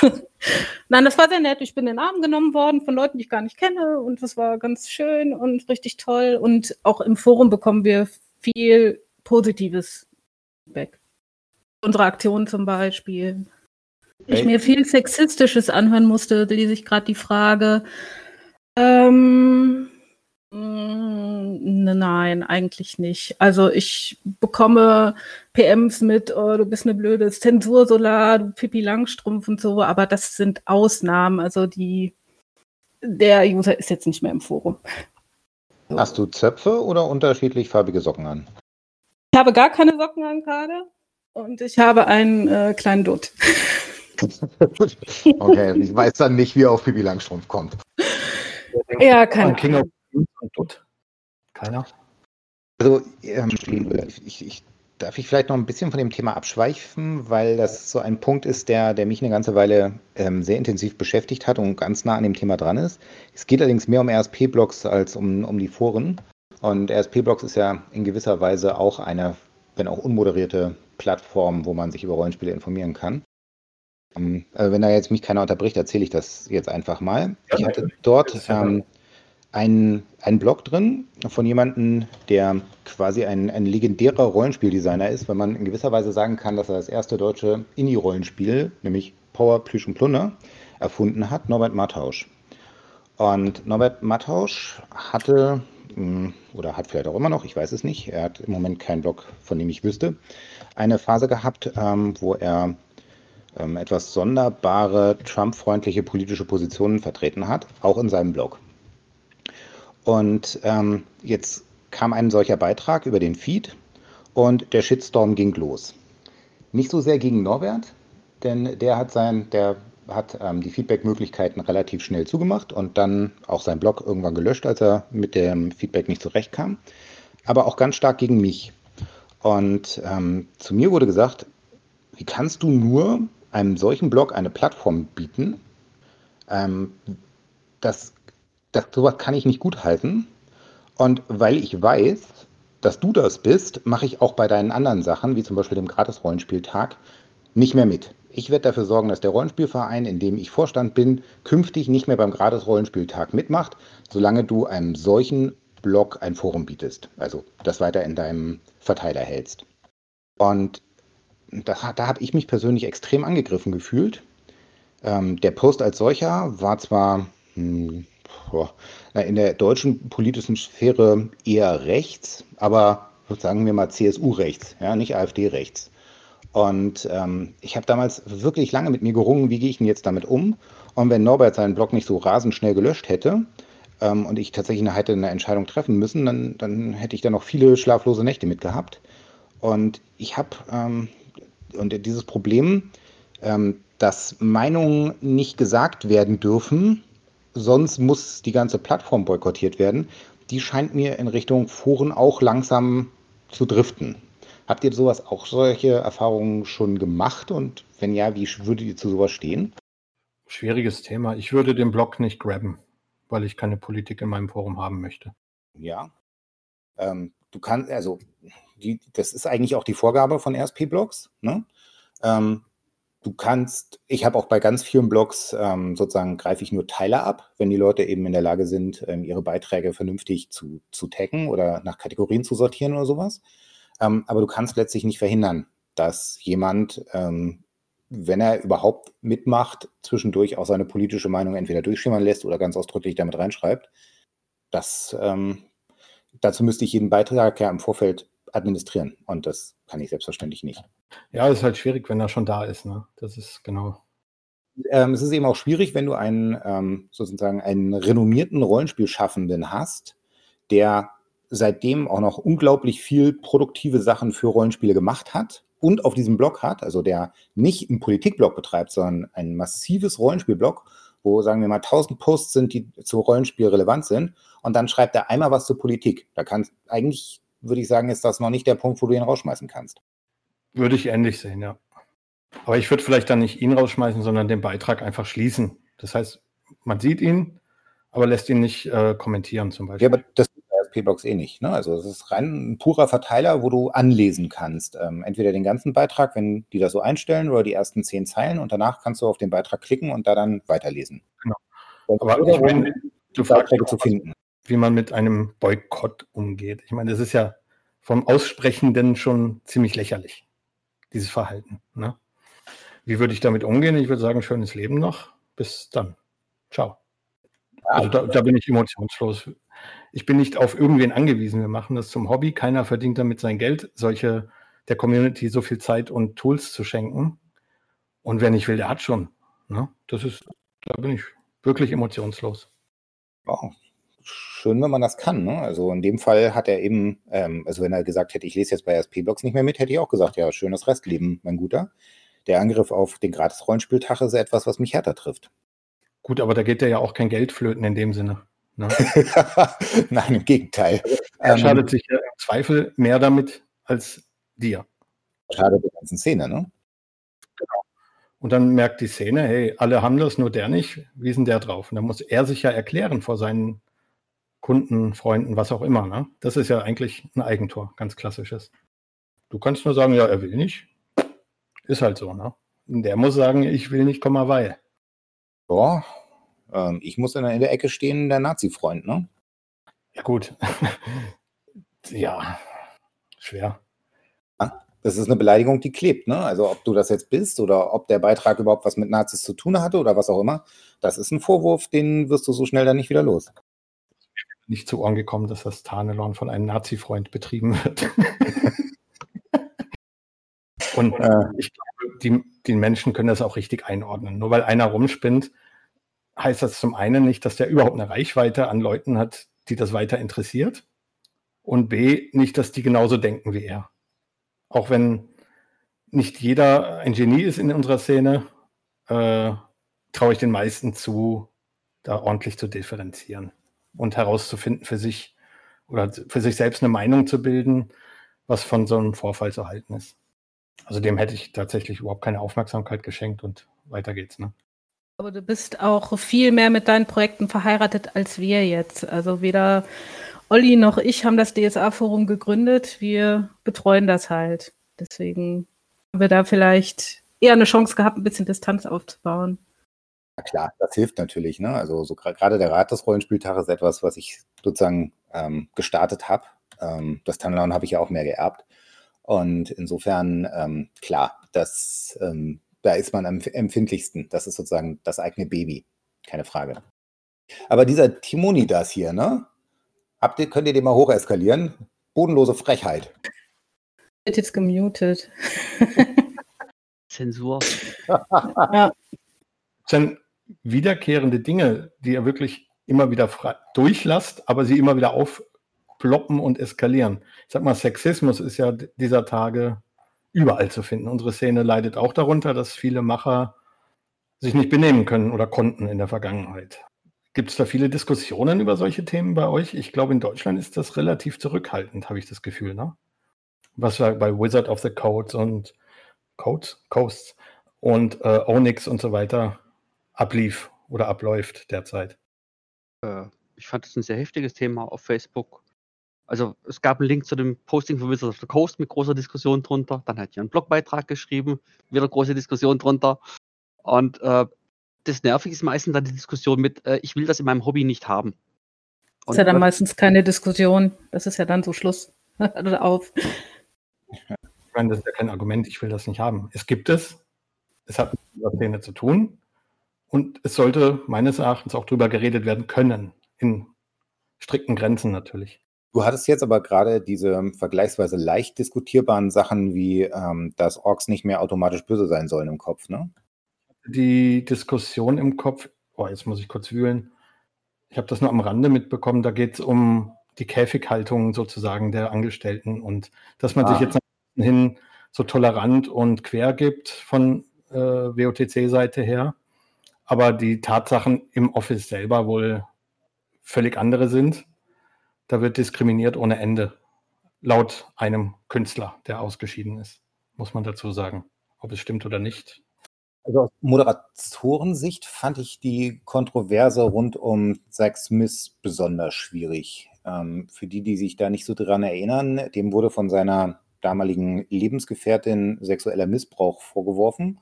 Nein, das war sehr nett. Ich bin in den Arm genommen worden von Leuten, die ich gar nicht kenne. Und das war ganz schön und richtig toll. Und auch im Forum bekommen wir viel positives Feedback. Unsere Aktion zum Beispiel. Ich mir viel Sexistisches anhören musste, lese ich gerade die Frage. Ähm, nein, eigentlich nicht. Also ich bekomme PMs mit, oh, du bist eine blöde Zensursolar, du Pippi Langstrumpf und so, aber das sind Ausnahmen. Also die, der User ist jetzt nicht mehr im Forum. So. Hast du Zöpfe oder unterschiedlich farbige Socken an? Ich habe gar keine Socken an gerade und ich habe einen äh, kleinen Dutt. okay, ich weiß dann nicht, wie er auf Pippi Langstrumpf kommt. Ja, keine Ahnung und Dutt? Keiner? Also, ähm, ich, ich, darf ich vielleicht noch ein bisschen von dem Thema abschweifen, weil das so ein Punkt ist, der, der mich eine ganze Weile ähm, sehr intensiv beschäftigt hat und ganz nah an dem Thema dran ist. Es geht allerdings mehr um RSP-Blogs als um, um die Foren. Und RSP-Blogs ist ja in gewisser Weise auch eine, wenn auch unmoderierte Plattform, wo man sich über Rollenspiele informieren kann. Ähm, also wenn da jetzt mich keiner unterbricht, erzähle ich das jetzt einfach mal. Ich hatte dort ähm, einen, einen Blog drin von jemandem, der quasi ein, ein legendärer Rollenspieldesigner ist, wenn man in gewisser Weise sagen kann, dass er das erste deutsche Indie-Rollenspiel, nämlich Power, Plüsch und Plunder, erfunden hat, Norbert Mattausch. Und Norbert Mattausch hatte, hm, oder hat vielleicht auch immer noch, ich weiß es nicht, er hat im Moment keinen Blog, von dem ich wüsste, eine Phase gehabt, ähm, wo er ähm, etwas sonderbare, Trump-freundliche politische Positionen vertreten hat, auch in seinem Blog. Und ähm, jetzt kam ein solcher Beitrag über den Feed und der Shitstorm ging los. Nicht so sehr gegen Norbert, denn der hat sein, der hat ähm, die Feedback-Möglichkeiten relativ schnell zugemacht und dann auch sein Blog irgendwann gelöscht, als er mit dem Feedback nicht zurechtkam. Aber auch ganz stark gegen mich. Und ähm, zu mir wurde gesagt, wie kannst du nur einem solchen Blog eine Plattform bieten? Ähm, das, das, sowas kann ich nicht gut halten. Und weil ich weiß, dass du das bist, mache ich auch bei deinen anderen Sachen, wie zum Beispiel dem Gratis-Rollenspieltag, nicht mehr mit. Ich werde dafür sorgen, dass der Rollenspielverein, in dem ich Vorstand bin, künftig nicht mehr beim Gratis-Rollenspieltag mitmacht, solange du einem solchen Blog ein Forum bietest. Also das weiter in deinem Verteiler hältst. Und da, da habe ich mich persönlich extrem angegriffen gefühlt. Ähm, der Post als solcher war zwar hm, boah, in der deutschen politischen Sphäre eher rechts, aber sagen wir mal CSU rechts, ja, nicht AfD rechts. Und ähm, ich habe damals wirklich lange mit mir gerungen, wie gehe ich denn jetzt damit um? Und wenn Norbert seinen Blog nicht so rasend schnell gelöscht hätte ähm, und ich tatsächlich hätte eine Entscheidung treffen müssen, dann, dann hätte ich da noch viele schlaflose Nächte mit gehabt. Und ich habe, ähm, dieses Problem, ähm, dass Meinungen nicht gesagt werden dürfen, sonst muss die ganze Plattform boykottiert werden, die scheint mir in Richtung Foren auch langsam zu driften. Habt ihr sowas auch solche Erfahrungen schon gemacht? Und wenn ja, wie würdet ihr zu sowas stehen? Schwieriges Thema. Ich würde den Blog nicht grabben, weil ich keine Politik in meinem Forum haben möchte. Ja. Ähm, du kannst, also, die, das ist eigentlich auch die Vorgabe von RSP-Blogs. Ne? Ähm, du kannst, ich habe auch bei ganz vielen Blogs ähm, sozusagen greife ich nur Teile ab, wenn die Leute eben in der Lage sind, ähm, ihre Beiträge vernünftig zu, zu taggen oder nach Kategorien zu sortieren oder sowas. Ähm, aber du kannst letztlich nicht verhindern, dass jemand, ähm, wenn er überhaupt mitmacht, zwischendurch auch seine politische Meinung entweder durchschimmern lässt oder ganz ausdrücklich damit reinschreibt. Das, ähm, dazu müsste ich jeden Beitrag ja im Vorfeld administrieren und das kann ich selbstverständlich nicht. Ja, es ist halt schwierig, wenn er schon da ist. Ne? Das ist genau. Ähm, es ist eben auch schwierig, wenn du einen ähm, sozusagen einen renommierten Rollenspielschaffenden hast, der seitdem auch noch unglaublich viel produktive Sachen für Rollenspiele gemacht hat und auf diesem Blog hat, also der nicht einen Politikblog betreibt, sondern ein massives Rollenspielblog, wo sagen wir mal 1000 Posts sind, die zu Rollenspiel relevant sind und dann schreibt er einmal was zur Politik. Da kann eigentlich würde ich sagen, ist das noch nicht der Punkt, wo du ihn rausschmeißen kannst. Würde ich ähnlich sehen, ja. Aber ich würde vielleicht dann nicht ihn rausschmeißen, sondern den Beitrag einfach schließen. Das heißt, man sieht ihn, aber lässt ihn nicht äh, kommentieren zum Beispiel. Ja, aber das P-Blocks eh nicht. Ne? Also es ist rein ein purer Verteiler, wo du anlesen kannst. Ähm, entweder den ganzen Beitrag, wenn die das so einstellen, oder die ersten zehn Zeilen und danach kannst du auf den Beitrag klicken und da dann weiterlesen. Genau. Aber ich meine, du fragst zu finden. Wie man mit einem Boykott umgeht. Ich meine, das ist ja vom Aussprechenden schon ziemlich lächerlich, dieses Verhalten. Ne? Wie würde ich damit umgehen? Ich würde sagen, schönes Leben noch. Bis dann. Ciao. Also da, da, bin ich emotionslos ich bin nicht auf irgendwen angewiesen. Wir machen das zum Hobby. Keiner verdient damit sein Geld, solche der Community so viel Zeit und Tools zu schenken. Und wer nicht will, der hat schon. Ne? Das ist, da bin ich wirklich emotionslos. Wow. Schön, wenn man das kann. Ne? Also in dem Fall hat er eben, ähm, also wenn er gesagt hätte, ich lese jetzt bei SP-Blogs nicht mehr mit, hätte ich auch gesagt, ja, schönes Restleben, mein Guter. Der Angriff auf den Gratis-Rollenspieltag ist etwas, was mich härter trifft. Gut, aber da geht ja auch kein Geld flöten in dem Sinne. Ne? Nein, im Gegenteil. Er ähm, schadet sich ja im Zweifel mehr damit als dir. Schadet der ganzen Szene, ne? Genau. Und dann merkt die Szene, hey, alle haben das, nur der nicht. Wie ist denn der drauf? Und dann muss er sich ja erklären vor seinen Kunden, Freunden, was auch immer. Ne? Das ist ja eigentlich ein Eigentor, ganz klassisches. Du kannst nur sagen, ja, er will nicht. Ist halt so, ne? der muss sagen, ich will nicht, komma weil. Ja, ähm, ich muss in der, in der Ecke stehen, der Nazi-Freund, ne? Ja, gut. ja, schwer. Das ist eine Beleidigung, die klebt, ne? Also ob du das jetzt bist oder ob der Beitrag überhaupt was mit Nazis zu tun hatte oder was auch immer, das ist ein Vorwurf, den wirst du so schnell dann nicht wieder los. Nicht zu Ohren gekommen, dass das Tarnelon von einem Nazi-Freund betrieben wird. Und äh, ich glaube, die, die Menschen können das auch richtig einordnen. Nur weil einer rumspinnt, heißt das zum einen nicht, dass der überhaupt eine Reichweite an Leuten hat, die das weiter interessiert. Und B, nicht, dass die genauso denken wie er. Auch wenn nicht jeder ein Genie ist in unserer Szene, äh, traue ich den meisten zu, da ordentlich zu differenzieren und herauszufinden für sich oder für sich selbst eine Meinung zu bilden, was von so einem Vorfall zu halten ist. Also dem hätte ich tatsächlich überhaupt keine Aufmerksamkeit geschenkt und weiter geht's. Ne? Aber du bist auch viel mehr mit deinen Projekten verheiratet als wir jetzt. Also weder Olli noch ich haben das DSA-Forum gegründet. Wir betreuen das halt. Deswegen haben wir da vielleicht eher eine Chance gehabt, ein bisschen Distanz aufzubauen. Ja, klar, das hilft natürlich. Ne? Also so gerade der Rat des Rollenspieltages ist etwas, was ich sozusagen ähm, gestartet habe. Ähm, das Tunneldown habe ich ja auch mehr geerbt. Und insofern, ähm, klar, das, ähm, da ist man am empfindlichsten. Das ist sozusagen das eigene Baby. Keine Frage. Aber dieser Timonidas hier, ne? Habt ihr, könnt ihr den mal hocheskalieren? Bodenlose Frechheit. Wird jetzt gemutet. Zensur. ja. Sind wiederkehrende Dinge, die ihr wirklich immer wieder durchlasst, aber sie immer wieder aufploppen und eskalieren. Ich sag mal, Sexismus ist ja dieser Tage überall zu finden. Unsere Szene leidet auch darunter, dass viele Macher sich nicht benehmen können oder konnten in der Vergangenheit. Gibt es da viele Diskussionen über solche Themen bei euch? Ich glaube, in Deutschland ist das relativ zurückhaltend, habe ich das Gefühl. Ne? Was bei Wizard of the Codes und Codes, Coasts und äh, Onyx und so weiter ablief oder abläuft derzeit. Äh, ich fand das ein sehr heftiges Thema auf Facebook. Also es gab einen Link zu dem Posting von Wizard of the Coast mit großer Diskussion drunter. Dann hat ihr einen Blogbeitrag geschrieben, wieder große Diskussion drunter. Und äh, das Nervige ist meistens dann die Diskussion mit, äh, ich will das in meinem Hobby nicht haben. Und ist ja dann meistens keine Diskussion. Das ist ja dann so Schluss. Oder auf. Ich meine, das ist ja kein Argument, ich will das nicht haben. Es gibt es. Es hat mit der Szene zu tun. Und es sollte meines Erachtens auch darüber geredet werden können. In strikten Grenzen natürlich. Du hattest jetzt aber gerade diese vergleichsweise leicht diskutierbaren Sachen wie, ähm, dass Orks nicht mehr automatisch böse sein sollen im Kopf, ne? die Diskussion im Kopf, oh, jetzt muss ich kurz wühlen. Ich habe das nur am Rande mitbekommen, da geht es um die Käfighaltung sozusagen der Angestellten und dass man ah. sich jetzt hin so tolerant und quer gibt von äh, WOTC-Seite her, aber die Tatsachen im Office selber wohl völlig andere sind. Da wird diskriminiert ohne Ende, laut einem Künstler, der ausgeschieden ist, muss man dazu sagen. Ob es stimmt oder nicht, also aus Moderatorensicht fand ich die Kontroverse rund um Zack Smith besonders schwierig. Ähm, für die, die sich da nicht so dran erinnern, dem wurde von seiner damaligen Lebensgefährtin sexueller Missbrauch vorgeworfen.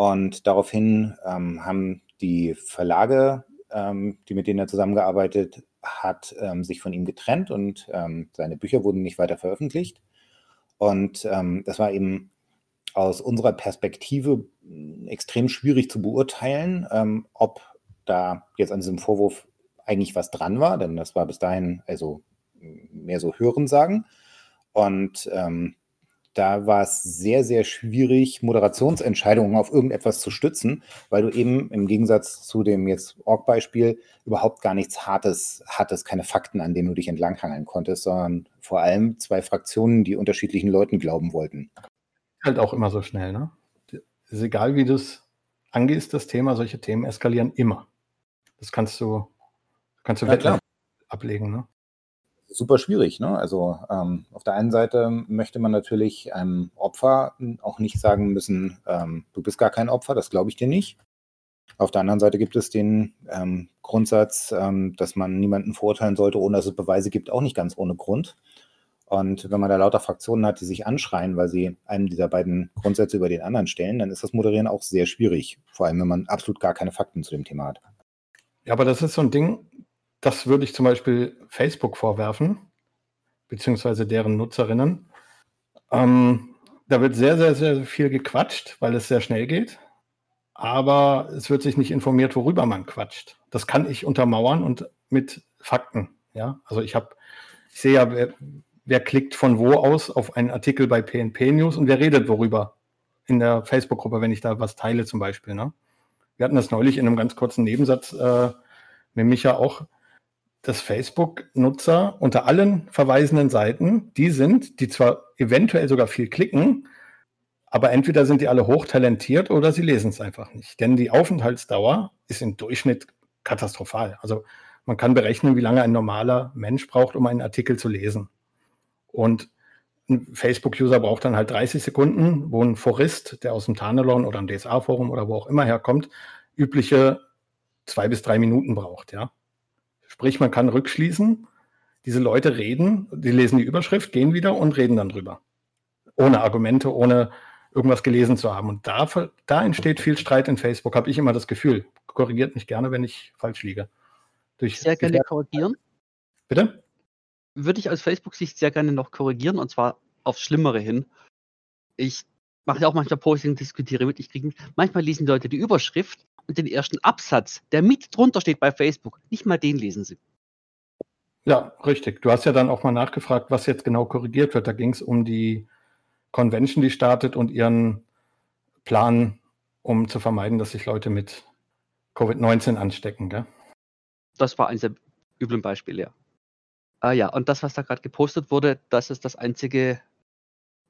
Und daraufhin ähm, haben die Verlage, ähm, die mit denen er zusammengearbeitet hat, ähm, sich von ihm getrennt und ähm, seine Bücher wurden nicht weiter veröffentlicht. Und ähm, das war eben aus unserer Perspektive hm, extrem schwierig zu beurteilen, ähm, ob da jetzt an diesem Vorwurf eigentlich was dran war, denn das war bis dahin also hm, mehr so Hörensagen. Und ähm, da war es sehr, sehr schwierig, Moderationsentscheidungen auf irgendetwas zu stützen, weil du eben im Gegensatz zu dem jetzt Org-Beispiel überhaupt gar nichts Hartes hattest, keine Fakten, an denen du dich entlanghangeln konntest, sondern vor allem zwei Fraktionen, die unterschiedlichen Leuten glauben wollten halt auch immer so schnell, ne? Ist egal, wie du es angehst, das Thema, solche Themen eskalieren immer. Das kannst du, kannst du ja, ablegen, ne? Super schwierig, ne? Also ähm, auf der einen Seite möchte man natürlich einem Opfer auch nicht sagen müssen, ähm, du bist gar kein Opfer, das glaube ich dir nicht. Auf der anderen Seite gibt es den ähm, Grundsatz, ähm, dass man niemanden verurteilen sollte, ohne dass es Beweise gibt, auch nicht ganz ohne Grund. Und wenn man da lauter Fraktionen hat, die sich anschreien, weil sie einen dieser beiden Grundsätze über den anderen stellen, dann ist das Moderieren auch sehr schwierig. Vor allem, wenn man absolut gar keine Fakten zu dem Thema hat. Ja, aber das ist so ein Ding, das würde ich zum Beispiel Facebook vorwerfen, beziehungsweise deren Nutzerinnen. Ähm, da wird sehr, sehr, sehr viel gequatscht, weil es sehr schnell geht. Aber es wird sich nicht informiert, worüber man quatscht. Das kann ich untermauern und mit Fakten. Ja, also ich habe, ich sehe ja, wer, wer klickt von wo aus auf einen Artikel bei PNP News und wer redet worüber in der Facebook-Gruppe, wenn ich da was teile zum Beispiel. Ne? Wir hatten das neulich in einem ganz kurzen Nebensatz äh, mit Micha auch, dass Facebook-Nutzer unter allen verweisenden Seiten die sind, die zwar eventuell sogar viel klicken, aber entweder sind die alle hochtalentiert oder sie lesen es einfach nicht. Denn die Aufenthaltsdauer ist im Durchschnitt katastrophal. Also man kann berechnen, wie lange ein normaler Mensch braucht, um einen Artikel zu lesen. Und ein Facebook-User braucht dann halt 30 Sekunden, wo ein Forist, der aus dem Tarnelon oder einem DSA-Forum oder wo auch immer herkommt, übliche zwei bis drei Minuten braucht, ja. Sprich, man kann rückschließen, diese Leute reden, die lesen die Überschrift, gehen wieder und reden dann drüber. Ohne Argumente, ohne irgendwas gelesen zu haben. Und da, da entsteht viel Streit in Facebook, habe ich immer das Gefühl. Korrigiert mich gerne, wenn ich falsch liege. Durch Sehr gerne korrigieren. Bitte? würde ich aus Facebook-Sicht sehr gerne noch korrigieren und zwar aufs Schlimmere hin. Ich mache ja auch manchmal Posting, diskutiere mit. Ich kriege manchmal lesen die Leute die Überschrift und den ersten Absatz, der mit drunter steht bei Facebook. Nicht mal den lesen sie. Ja, richtig. Du hast ja dann auch mal nachgefragt, was jetzt genau korrigiert wird. Da ging es um die Convention, die startet und ihren Plan, um zu vermeiden, dass sich Leute mit Covid-19 anstecken. Gell? Das war eines der üblen Beispiele, ja. Ah ja, und das, was da gerade gepostet wurde, das ist das einzige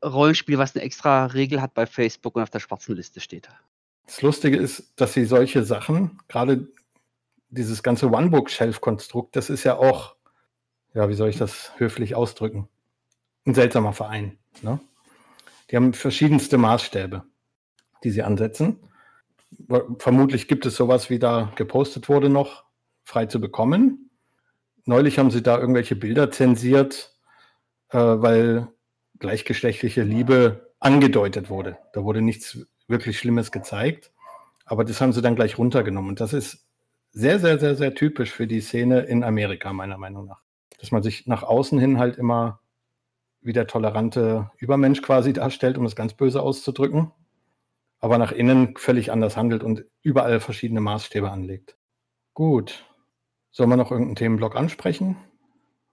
Rollenspiel, was eine extra Regel hat bei Facebook und auf der schwarzen Liste steht. Das Lustige ist, dass sie solche Sachen, gerade dieses ganze One-Book-Shelf-Konstrukt, das ist ja auch, ja, wie soll ich das höflich ausdrücken? Ein seltsamer Verein. Ne? Die haben verschiedenste Maßstäbe, die sie ansetzen. Vermutlich gibt es sowas, wie da gepostet wurde, noch frei zu bekommen neulich haben sie da irgendwelche Bilder zensiert, äh, weil gleichgeschlechtliche Liebe angedeutet wurde. Da wurde nichts wirklich Schlimmes gezeigt, aber das haben sie dann gleich runtergenommen. Und das ist sehr, sehr, sehr, sehr typisch für die Szene in Amerika, meiner Meinung nach. Dass man sich nach außen hin halt immer wie der tolerante Übermensch quasi darstellt, um es ganz böse auszudrücken, aber nach innen völlig anders handelt und überall verschiedene Maßstäbe anlegt. Gut, Sollen wir noch irgendeinen Themenblock ansprechen?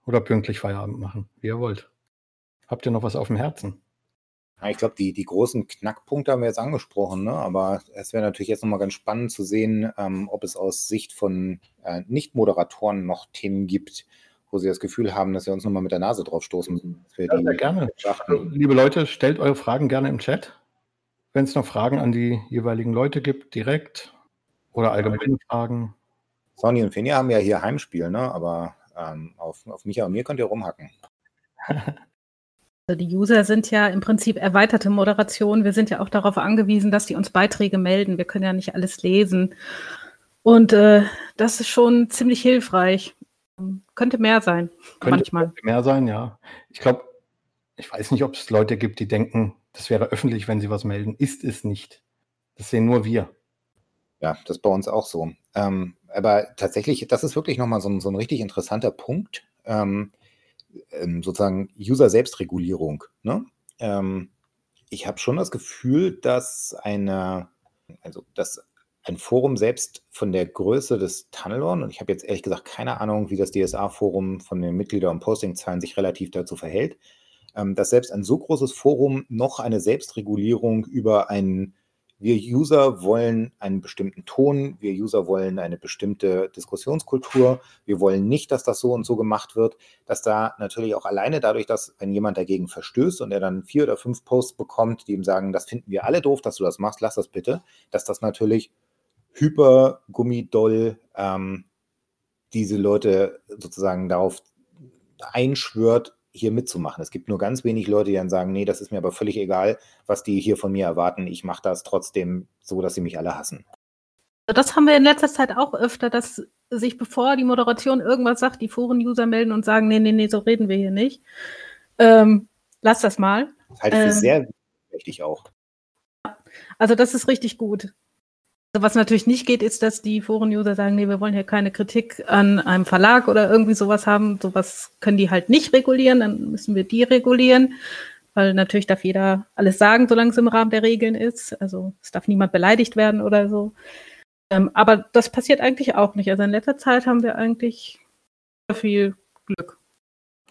Oder pünktlich Feierabend machen, wie ihr wollt? Habt ihr noch was auf dem Herzen? Ja, ich glaube, die, die großen Knackpunkte haben wir jetzt angesprochen, ne? aber es wäre natürlich jetzt nochmal ganz spannend zu sehen, ähm, ob es aus Sicht von äh, Nicht-Moderatoren noch Themen gibt, wo sie das Gefühl haben, dass wir uns nochmal mit der Nase drauf stoßen müssen. Ja, sehr gerne. Also, liebe Leute, stellt eure Fragen gerne im Chat. Wenn es noch Fragen an die jeweiligen Leute gibt, direkt oder allgemeine Fragen, Sonny und Finja haben ja hier Heimspiel, ne? aber ähm, auf, auf Micha und mir könnt ihr rumhacken. Also die User sind ja im Prinzip erweiterte Moderation. Wir sind ja auch darauf angewiesen, dass die uns Beiträge melden. Wir können ja nicht alles lesen. Und äh, das ist schon ziemlich hilfreich. Könnte mehr sein, könnte manchmal. Mehr sein, ja. Ich glaube, ich weiß nicht, ob es Leute gibt, die denken, das wäre öffentlich, wenn sie was melden. Ist es nicht. Das sehen nur wir. Ja, das ist bei uns auch so. Ähm, aber tatsächlich, das ist wirklich nochmal so ein, so ein richtig interessanter Punkt. Ähm, ähm, sozusagen User-Selbstregulierung. Ne? Ähm, ich habe schon das Gefühl, dass eine, also dass ein Forum selbst von der Größe des Tunnelon, und ich habe jetzt ehrlich gesagt keine Ahnung, wie das DSA-Forum von den Mitglieder- und Postingzahlen sich relativ dazu verhält, ähm, dass selbst ein so großes Forum noch eine Selbstregulierung über einen wir User wollen einen bestimmten Ton, wir User wollen eine bestimmte Diskussionskultur, wir wollen nicht, dass das so und so gemacht wird, dass da natürlich auch alleine dadurch, dass wenn jemand dagegen verstößt und er dann vier oder fünf Posts bekommt, die ihm sagen, das finden wir alle doof, dass du das machst, lass das bitte, dass das natürlich hyper gummidoll ähm, diese Leute sozusagen darauf einschwört, hier mitzumachen. Es gibt nur ganz wenig Leute, die dann sagen, nee, das ist mir aber völlig egal, was die hier von mir erwarten. Ich mache das trotzdem so, dass sie mich alle hassen. Das haben wir in letzter Zeit auch öfter, dass sich bevor die Moderation irgendwas sagt, die Foren-User melden und sagen, nee, nee, nee, so reden wir hier nicht. Ähm, lass das mal. Das halte ich für ähm, sehr wichtig auch. Also das ist richtig gut. Was natürlich nicht geht, ist, dass die Foren-User sagen, nee, wir wollen hier keine Kritik an einem Verlag oder irgendwie sowas haben. Sowas können die halt nicht regulieren, dann müssen wir die regulieren, weil natürlich darf jeder alles sagen, solange es im Rahmen der Regeln ist. Also es darf niemand beleidigt werden oder so. Ähm, aber das passiert eigentlich auch nicht. Also in letzter Zeit haben wir eigentlich viel Glück.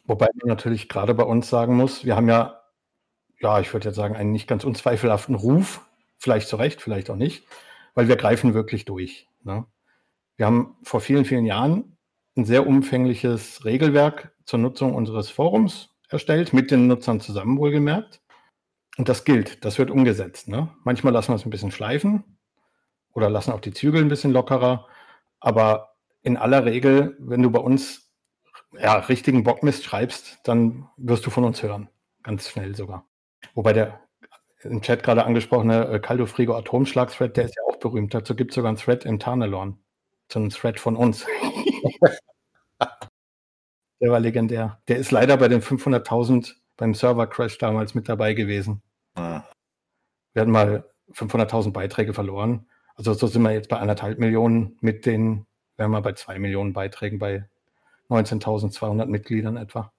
Wobei man natürlich gerade bei uns sagen muss, wir haben ja, ja, ich würde jetzt sagen, einen nicht ganz unzweifelhaften Ruf, vielleicht zu Recht, vielleicht auch nicht weil wir greifen wirklich durch. Ne? Wir haben vor vielen, vielen Jahren ein sehr umfängliches Regelwerk zur Nutzung unseres Forums erstellt, mit den Nutzern zusammen wohlgemerkt. Und das gilt, das wird umgesetzt. Ne? Manchmal lassen wir es ein bisschen schleifen oder lassen auch die Zügel ein bisschen lockerer. Aber in aller Regel, wenn du bei uns ja, richtigen Bockmist schreibst, dann wirst du von uns hören. Ganz schnell sogar. Wobei der im Chat gerade angesprochene äh, Caldo Frigo Atomschlag-Thread, der ist ja auch berühmt. Dazu gibt es sogar einen Thread im Tarnelorn. So einen Thread von uns. der war legendär. Der ist leider bei den 500.000 beim Server-Crash damals mit dabei gewesen. Ah. Wir hatten mal 500.000 Beiträge verloren. Also so sind wir jetzt bei anderthalb Millionen mit den, wären wir bei zwei Millionen Beiträgen bei 19.200 Mitgliedern etwa.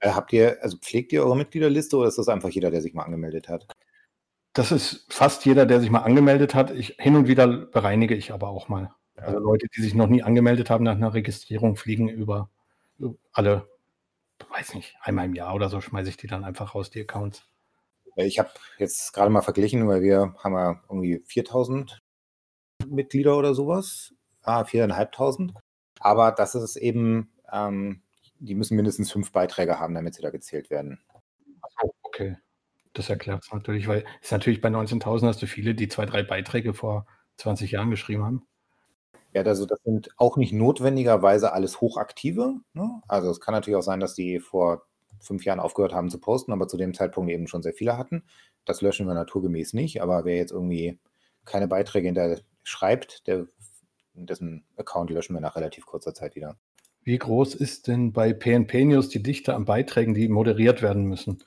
Äh, habt ihr, also pflegt ihr eure Mitgliederliste oder ist das einfach jeder, der sich mal angemeldet hat? Das ist fast jeder, der sich mal angemeldet hat. Ich, hin und wieder bereinige ich aber auch mal. Ja. Also Leute, die sich noch nie angemeldet haben nach einer Registrierung, fliegen über alle, weiß nicht, einmal im Jahr oder so schmeiße ich die dann einfach raus, die Accounts. Ich habe jetzt gerade mal verglichen, weil wir haben ja irgendwie 4000 Mitglieder oder sowas. Ah, 4.500. Aber das ist eben, ähm, die müssen mindestens fünf Beiträge haben, damit sie da gezählt werden. Okay. Das erklärt es natürlich, weil es natürlich bei 19.000 hast du viele, die zwei, drei Beiträge vor 20 Jahren geschrieben haben. Ja, also das sind auch nicht notwendigerweise alles Hochaktive. Ne? Also es kann natürlich auch sein, dass die vor fünf Jahren aufgehört haben zu posten, aber zu dem Zeitpunkt eben schon sehr viele hatten. Das löschen wir naturgemäß nicht, aber wer jetzt irgendwie keine Beiträge hinter schreibt, der, dessen Account löschen wir nach relativ kurzer Zeit wieder. Wie groß ist denn bei PNP News die Dichte an Beiträgen, die moderiert werden müssen?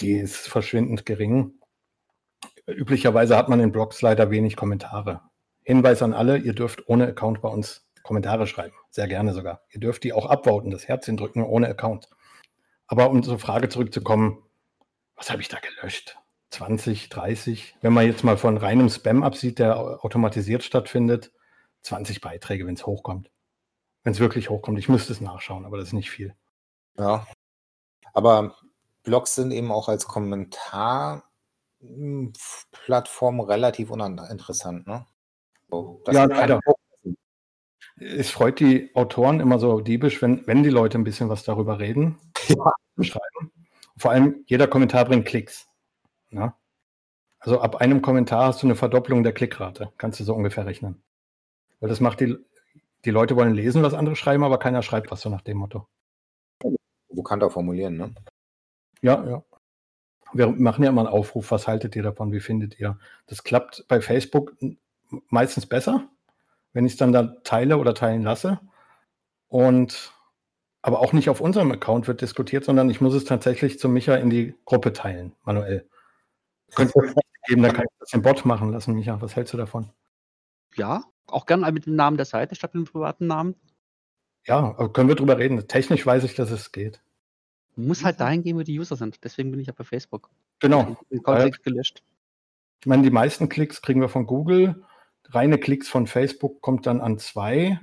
Die ist verschwindend gering. Üblicherweise hat man in Blogs leider wenig Kommentare. Hinweis an alle, ihr dürft ohne Account bei uns Kommentare schreiben. Sehr gerne sogar. Ihr dürft die auch abvoten, das Herzchen drücken ohne Account. Aber um zur Frage zurückzukommen, was habe ich da gelöscht? 20, 30? Wenn man jetzt mal von reinem Spam absieht, der automatisiert stattfindet, 20 Beiträge, wenn es hochkommt wenn es wirklich hochkommt. Ich müsste es nachschauen, aber das ist nicht viel. Ja. Aber Blogs sind eben auch als Kommentarplattform relativ uninteressant, ne? So, ja, leider. Es freut die Autoren immer so diebisch, wenn, wenn die Leute ein bisschen was darüber reden, ja. schreiben. Vor allem, jeder Kommentar bringt Klicks. Ne? Also ab einem Kommentar hast du eine Verdopplung der Klickrate. Kannst du so ungefähr rechnen. Weil das macht die die Leute wollen lesen, was andere schreiben, aber keiner schreibt was so nach dem Motto. Provokanter formulieren, ne? Ja, ja. Wir machen ja immer einen Aufruf, was haltet ihr davon, wie findet ihr? Das klappt bei Facebook meistens besser, wenn ich es dann da teile oder teilen lasse. Und aber auch nicht auf unserem Account wird diskutiert, sondern ich muss es tatsächlich zu Micha in die Gruppe teilen, manuell. Könntest du geben, dann kann ich das im Bot machen lassen, Micha. Was hältst du davon? Ja, auch gerne mit dem Namen der Seite statt mit dem privaten Namen. Ja, können wir drüber reden. Technisch weiß ich, dass es geht. Muss halt dahin gehen, wo die User sind. Deswegen bin ich ja bei Facebook. Genau. Kontext gelöscht. Ich meine, die meisten Klicks kriegen wir von Google. Reine Klicks von Facebook kommt dann an zwei,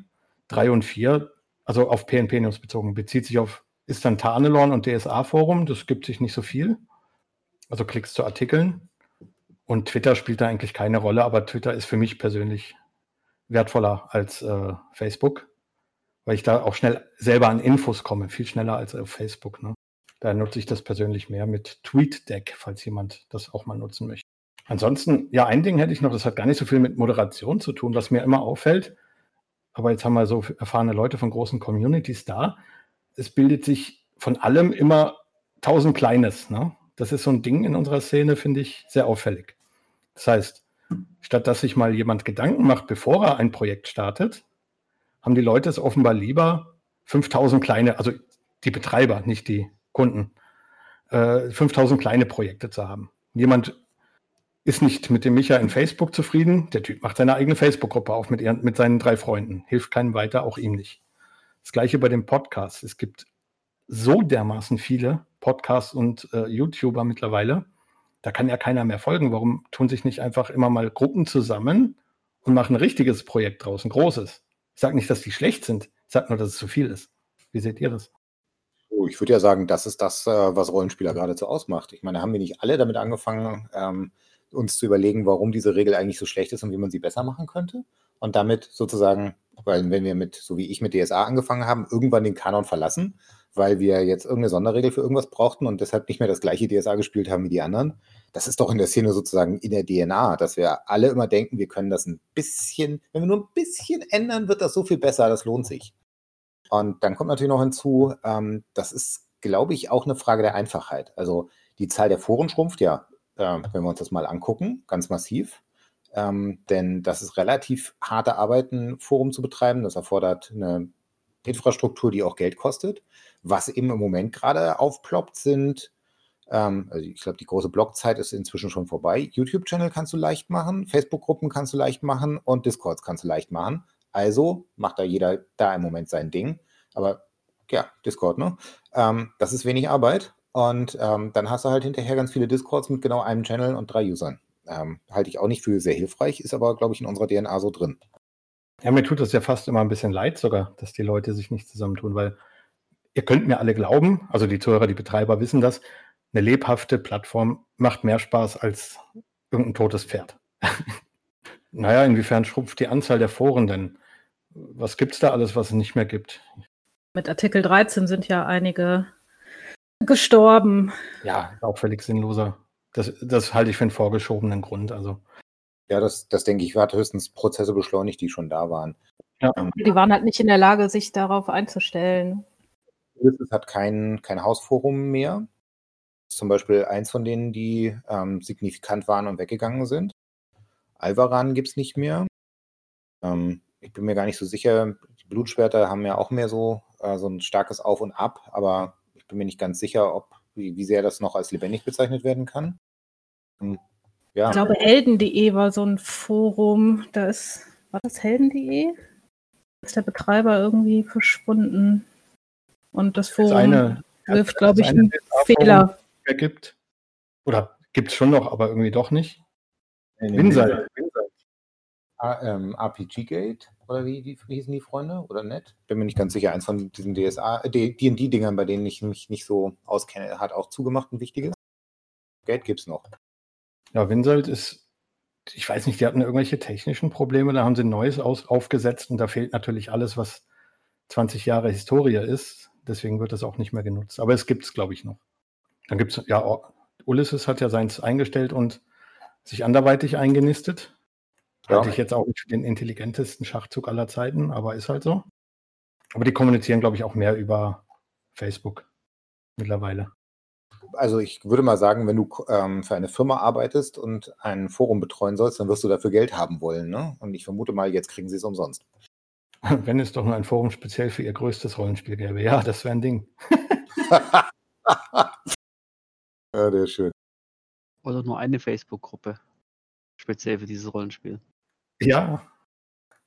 drei und vier, also auf PNP-News bezogen. Bezieht sich auf, ist dann Tarnelorn und DSA-Forum. Das gibt sich nicht so viel. Also Klicks zu Artikeln. Und Twitter spielt da eigentlich keine Rolle, aber Twitter ist für mich persönlich wertvoller als äh, Facebook, weil ich da auch schnell selber an Infos komme, viel schneller als auf Facebook. Ne? Da nutze ich das persönlich mehr mit TweetDeck, falls jemand das auch mal nutzen möchte. Ansonsten, ja, ein Ding hätte ich noch, das hat gar nicht so viel mit Moderation zu tun, was mir immer auffällt. Aber jetzt haben wir so erfahrene Leute von großen Communities da. Es bildet sich von allem immer tausend Kleines. Ne? Das ist so ein Ding in unserer Szene, finde ich, sehr auffällig. Das heißt, Statt dass sich mal jemand Gedanken macht, bevor er ein Projekt startet, haben die Leute es offenbar lieber, 5000 kleine, also die Betreiber, nicht die Kunden, äh, 5000 kleine Projekte zu haben. Jemand ist nicht mit dem Micha in Facebook zufrieden. Der Typ macht seine eigene Facebook-Gruppe auf mit, mit seinen drei Freunden. Hilft keinem weiter, auch ihm nicht. Das gleiche bei dem Podcast. Es gibt so dermaßen viele Podcasts und äh, YouTuber mittlerweile. Da kann ja keiner mehr folgen. Warum tun sich nicht einfach immer mal Gruppen zusammen und machen ein richtiges Projekt draus, ein großes? Ich sage nicht, dass die schlecht sind. Ich sage nur, dass es zu viel ist. Wie seht ihr das? Oh, ich würde ja sagen, das ist das, äh, was Rollenspieler geradezu ausmacht. Ich meine, haben wir nicht alle damit angefangen, ähm, uns zu überlegen, warum diese Regel eigentlich so schlecht ist und wie man sie besser machen könnte? Und damit sozusagen, weil wenn wir mit, so wie ich mit DSA angefangen haben, irgendwann den Kanon verlassen, weil wir jetzt irgendeine Sonderregel für irgendwas brauchten und deshalb nicht mehr das gleiche DSA gespielt haben wie die anderen. Das ist doch in der Szene sozusagen in der DNA, dass wir alle immer denken, wir können das ein bisschen, wenn wir nur ein bisschen ändern, wird das so viel besser, das lohnt sich. Und dann kommt natürlich noch hinzu, ähm, das ist, glaube ich, auch eine Frage der Einfachheit. Also die Zahl der Foren schrumpft ja, äh, wenn wir uns das mal angucken, ganz massiv. Ähm, denn das ist relativ harte Arbeit, ein Forum zu betreiben. Das erfordert eine Infrastruktur, die auch Geld kostet. Was eben im Moment gerade aufploppt, sind, ähm, also ich glaube, die große Blockzeit ist inzwischen schon vorbei. YouTube-Channel kannst du leicht machen, Facebook-Gruppen kannst du leicht machen und Discords kannst du leicht machen. Also macht da jeder da im Moment sein Ding. Aber ja, Discord, ne? Ähm, das ist wenig Arbeit. Und ähm, dann hast du halt hinterher ganz viele Discords mit genau einem Channel und drei Usern. Ähm, halte ich auch nicht für sehr hilfreich, ist aber, glaube ich, in unserer DNA so drin. Ja, mir tut das ja fast immer ein bisschen leid sogar, dass die Leute sich nicht zusammentun, weil ihr könnt mir alle glauben, also die Zuhörer, die Betreiber wissen das, eine lebhafte Plattform macht mehr Spaß als irgendein totes Pferd. naja, inwiefern schrumpft die Anzahl der Foren denn? Was gibt es da alles, was es nicht mehr gibt? Mit Artikel 13 sind ja einige gestorben. Ja, auch völlig sinnloser. Das, das halte ich für einen vorgeschobenen Grund. Also. Ja, das, das denke ich, hat höchstens Prozesse beschleunigt, die schon da waren. Ja. Ähm, die waren halt nicht in der Lage, sich darauf einzustellen. Es hat kein, kein Hausforum mehr. Zum Beispiel eins von denen, die ähm, signifikant waren und weggegangen sind. Alvaran gibt es nicht mehr. Ähm, ich bin mir gar nicht so sicher. Die Blutschwerter haben ja auch mehr so, äh, so ein starkes Auf und Ab, aber ich bin mir nicht ganz sicher, ob wie, wie sehr das noch als lebendig bezeichnet werden kann. Hm, ja. Ich glaube, helden.de war so ein Forum. Da ist, war das helden.de? Ist der Betreiber irgendwie verschwunden? Und das Forum eine, wirft, glaube ich, einen Fehler. Gibt. Oder gibt es schon noch, aber irgendwie doch nicht. Winsal. Ähm, RPG Gate oder wie, wie, wie, hießen die Freunde oder nett? Bin mir nicht ganz sicher. Eins von diesen DSA, D&D-Dingern, bei denen ich mich nicht so auskenne, hat auch zugemacht ein wichtiges. Geld gibt es noch. Ja, Winsalt ist, ich weiß nicht, die hatten irgendwelche technischen Probleme, da haben sie ein neues aus, aufgesetzt und da fehlt natürlich alles, was 20 Jahre Historie ist. Deswegen wird das auch nicht mehr genutzt. Aber es gibt es, glaube ich, noch. Dann gibt es, ja, Ulysses hat ja seins eingestellt und sich anderweitig eingenistet. Ja. Halte ich jetzt auch nicht für den intelligentesten Schachzug aller Zeiten, aber ist halt so. Aber die kommunizieren, glaube ich, auch mehr über Facebook mittlerweile. Also ich würde mal sagen, wenn du ähm, für eine Firma arbeitest und ein Forum betreuen sollst, dann wirst du dafür Geld haben wollen. Ne? Und ich vermute mal, jetzt kriegen sie es umsonst. Wenn es doch nur ein Forum speziell für ihr größtes Rollenspiel gäbe. Ja, das wäre ein Ding. ja, der ist schön. Oder nur eine Facebook-Gruppe. Speziell für dieses Rollenspiel. Ja.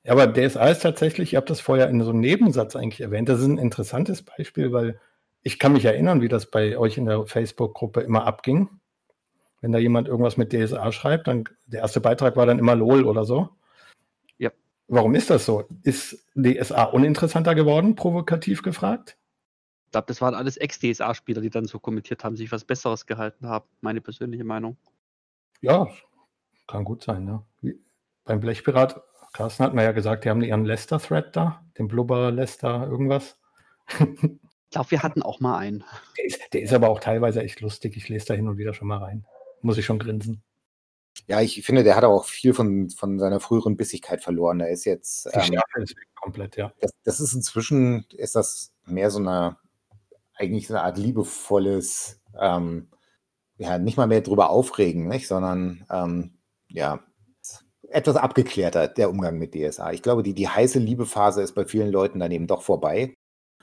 ja. Aber DSA ist tatsächlich, ihr habt das vorher in so einem Nebensatz eigentlich erwähnt, das ist ein interessantes Beispiel, weil ich kann mich erinnern, wie das bei euch in der Facebook-Gruppe immer abging. Wenn da jemand irgendwas mit DSA schreibt, dann der erste Beitrag war dann immer LOL oder so. Ja. Warum ist das so? Ist DSA uninteressanter geworden, provokativ gefragt? Ich glaube, das waren alles Ex-DSA-Spieler, die dann so kommentiert haben, sich was Besseres gehalten haben. Meine persönliche Meinung. Ja, kann gut sein, ja. Beim Blechpirat, Carsten hat mir ja gesagt, die haben ihren Lester-Thread da, den Blubber Lester irgendwas. ich glaube, wir hatten auch mal einen. Der ist, der ist, aber auch teilweise echt lustig. Ich lese da hin und wieder schon mal rein. Muss ich schon grinsen. Ja, ich finde, der hat auch viel von, von seiner früheren Bissigkeit verloren. Er ist jetzt. Die ähm, ist komplett, ja. Das, das, ist inzwischen, ist das mehr so eine, eigentlich so eine Art liebevolles, ähm, ja, nicht mal mehr drüber aufregen, nicht, sondern ähm, ja, etwas abgeklärter, der Umgang mit DSA. Ich glaube, die, die heiße Liebephase ist bei vielen Leuten dann eben doch vorbei.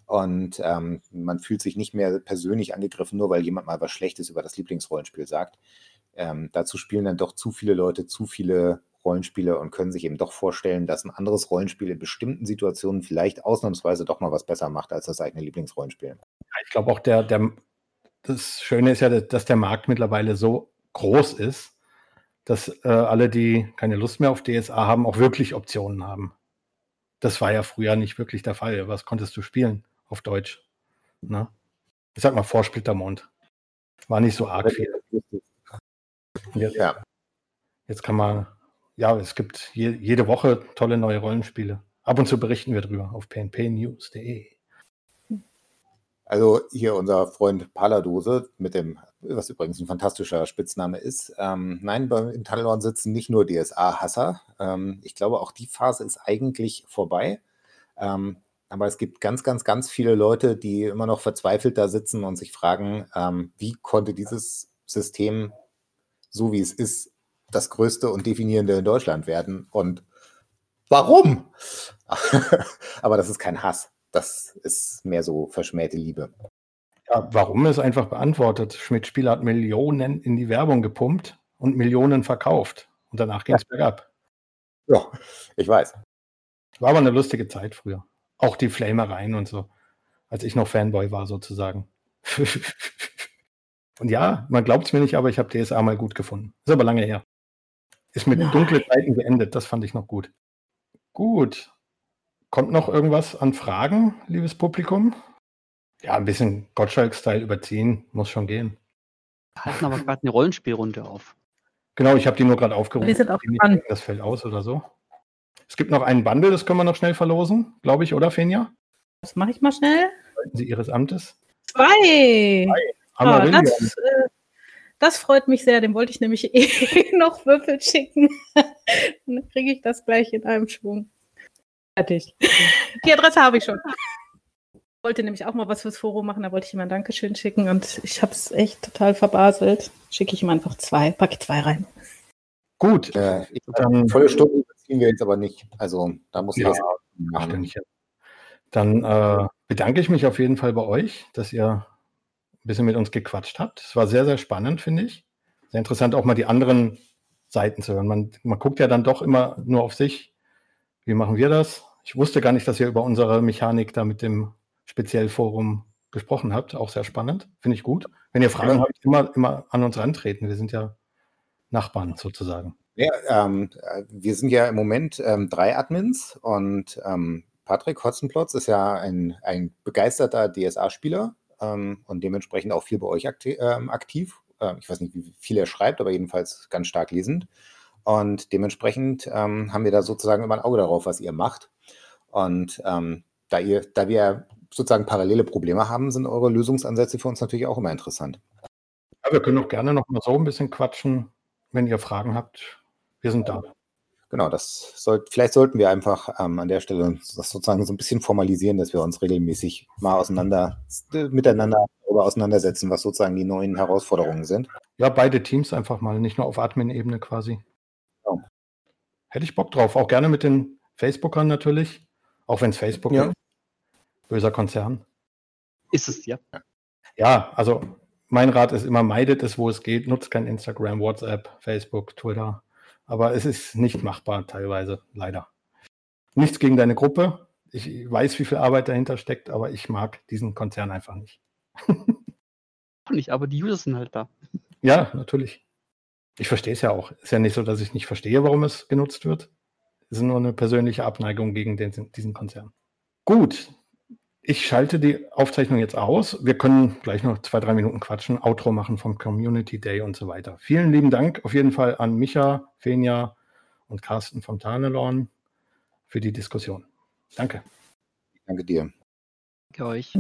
und ähm, man fühlt sich nicht mehr persönlich angegriffen, nur weil jemand mal was Schlechtes über das Lieblingsrollenspiel sagt. Ähm, dazu spielen dann doch zu viele Leute zu viele Rollenspiele und können sich eben doch vorstellen, dass ein anderes Rollenspiel in bestimmten Situationen vielleicht ausnahmsweise doch mal was besser macht als das eigene Lieblingsrollenspiel. Ich glaube auch, der, der, das Schöne ist ja, dass der Markt mittlerweile so groß ist, dass äh, alle, die keine Lust mehr auf DSA haben, auch wirklich Optionen haben. Das war ja früher nicht wirklich der Fall. Was konntest du spielen auf Deutsch? Na? Ne? Ich sag mal Vorsplittermond. War nicht so arg viel. Jetzt, ja. Jetzt kann man, ja, es gibt je, jede Woche tolle neue Rollenspiele. Ab und zu berichten wir drüber auf pnpnews.de. Also hier unser Freund Paladose mit dem, was übrigens ein fantastischer Spitzname ist. Ähm, nein, bei, im sitzen nicht nur DSA-Hasser. Ähm, ich glaube, auch die Phase ist eigentlich vorbei. Ähm, aber es gibt ganz, ganz, ganz viele Leute, die immer noch verzweifelt da sitzen und sich fragen, ähm, wie konnte dieses System, so wie es ist, das größte und definierende in Deutschland werden? Und warum? aber das ist kein Hass. Das ist mehr so verschmähte Liebe. Ja, warum ist einfach beantwortet. Schmidt-Spieler hat Millionen in die Werbung gepumpt und Millionen verkauft. Und danach ging es ja. bergab. Ja, ich weiß. War aber eine lustige Zeit früher. Auch die Flamereien und so. Als ich noch Fanboy war, sozusagen. und ja, man glaubt es mir nicht, aber ich habe DSA mal gut gefunden. Ist aber lange her. Ist mit dunklen Zeiten beendet. Das fand ich noch gut. Gut. Kommt noch irgendwas an Fragen, liebes Publikum? Ja, ein bisschen Gottschalk-Style überziehen, muss schon gehen. Wir hatten aber gerade eine Rollenspielrunde auf. Genau, ich habe die nur gerade aufgerufen. Die sind auch dran. Das fällt aus oder so. Es gibt noch einen Bundle, das können wir noch schnell verlosen, glaube ich, oder Fenja? Das mache ich mal schnell. Sollten Sie Ihres Amtes? Zwei. Zwei. Oh, das, äh, das, freut mich sehr. Dem wollte ich nämlich eh noch Würfel schicken. Dann kriege ich das gleich in einem Schwung. Fertig. Die Adresse habe ich schon. Ich wollte nämlich auch mal was fürs Forum machen, da wollte ich ihm ein Dankeschön schicken und ich habe es echt total verbaselt. Schicke ich ihm einfach zwei, packe zwei rein. Gut. Äh, ich, dann, volle Stunde ziehen wir jetzt aber nicht. Also da muss ja, das machen. Dann äh, bedanke ich mich auf jeden Fall bei euch, dass ihr ein bisschen mit uns gequatscht habt. Es war sehr, sehr spannend, finde ich. Sehr interessant, auch mal die anderen Seiten zu hören. Man, man guckt ja dann doch immer nur auf sich wie machen wir das? Ich wusste gar nicht, dass ihr über unsere Mechanik da mit dem Speziellforum gesprochen habt. Auch sehr spannend. Finde ich gut. Wenn ihr Fragen habt, immer, immer an uns rantreten. Wir sind ja Nachbarn sozusagen. Ja, ähm, wir sind ja im Moment ähm, drei Admins und ähm, Patrick Hotzenplotz ist ja ein, ein begeisterter DSA-Spieler ähm, und dementsprechend auch viel bei euch ähm, aktiv. Ähm, ich weiß nicht, wie viel er schreibt, aber jedenfalls ganz stark lesend. Und dementsprechend ähm, haben wir da sozusagen immer ein Auge darauf, was ihr macht. Und ähm, da, ihr, da wir sozusagen parallele Probleme haben, sind eure Lösungsansätze für uns natürlich auch immer interessant. Ja, wir können auch gerne noch mal so ein bisschen quatschen, wenn ihr Fragen habt. Wir sind da. Genau, das sollt, vielleicht sollten wir einfach ähm, an der Stelle das sozusagen so ein bisschen formalisieren, dass wir uns regelmäßig mal auseinander miteinander oder auseinandersetzen, was sozusagen die neuen Herausforderungen sind. Ja, beide Teams einfach mal, nicht nur auf Admin-Ebene quasi. Hätte ich Bock drauf. Auch gerne mit den Facebookern natürlich. Auch wenn es Facebook ja. ist. Böser Konzern. Ist es, ja. Ja, also mein Rat ist immer, meidet es, wo es geht. Nutzt kein Instagram, WhatsApp, Facebook, Twitter. Aber es ist nicht machbar teilweise, leider. Nichts gegen deine Gruppe. Ich weiß, wie viel Arbeit dahinter steckt, aber ich mag diesen Konzern einfach nicht. nicht, aber die User sind halt da. Ja, natürlich. Ich verstehe es ja auch. Ist ja nicht so, dass ich nicht verstehe, warum es genutzt wird. Es ist nur eine persönliche Abneigung gegen den, diesen Konzern. Gut. Ich schalte die Aufzeichnung jetzt aus. Wir können gleich noch zwei, drei Minuten quatschen, Outro machen vom Community Day und so weiter. Vielen lieben Dank auf jeden Fall an Micha, Fenja und Carsten vom Tarnelorn für die Diskussion. Danke. Danke dir. Danke euch.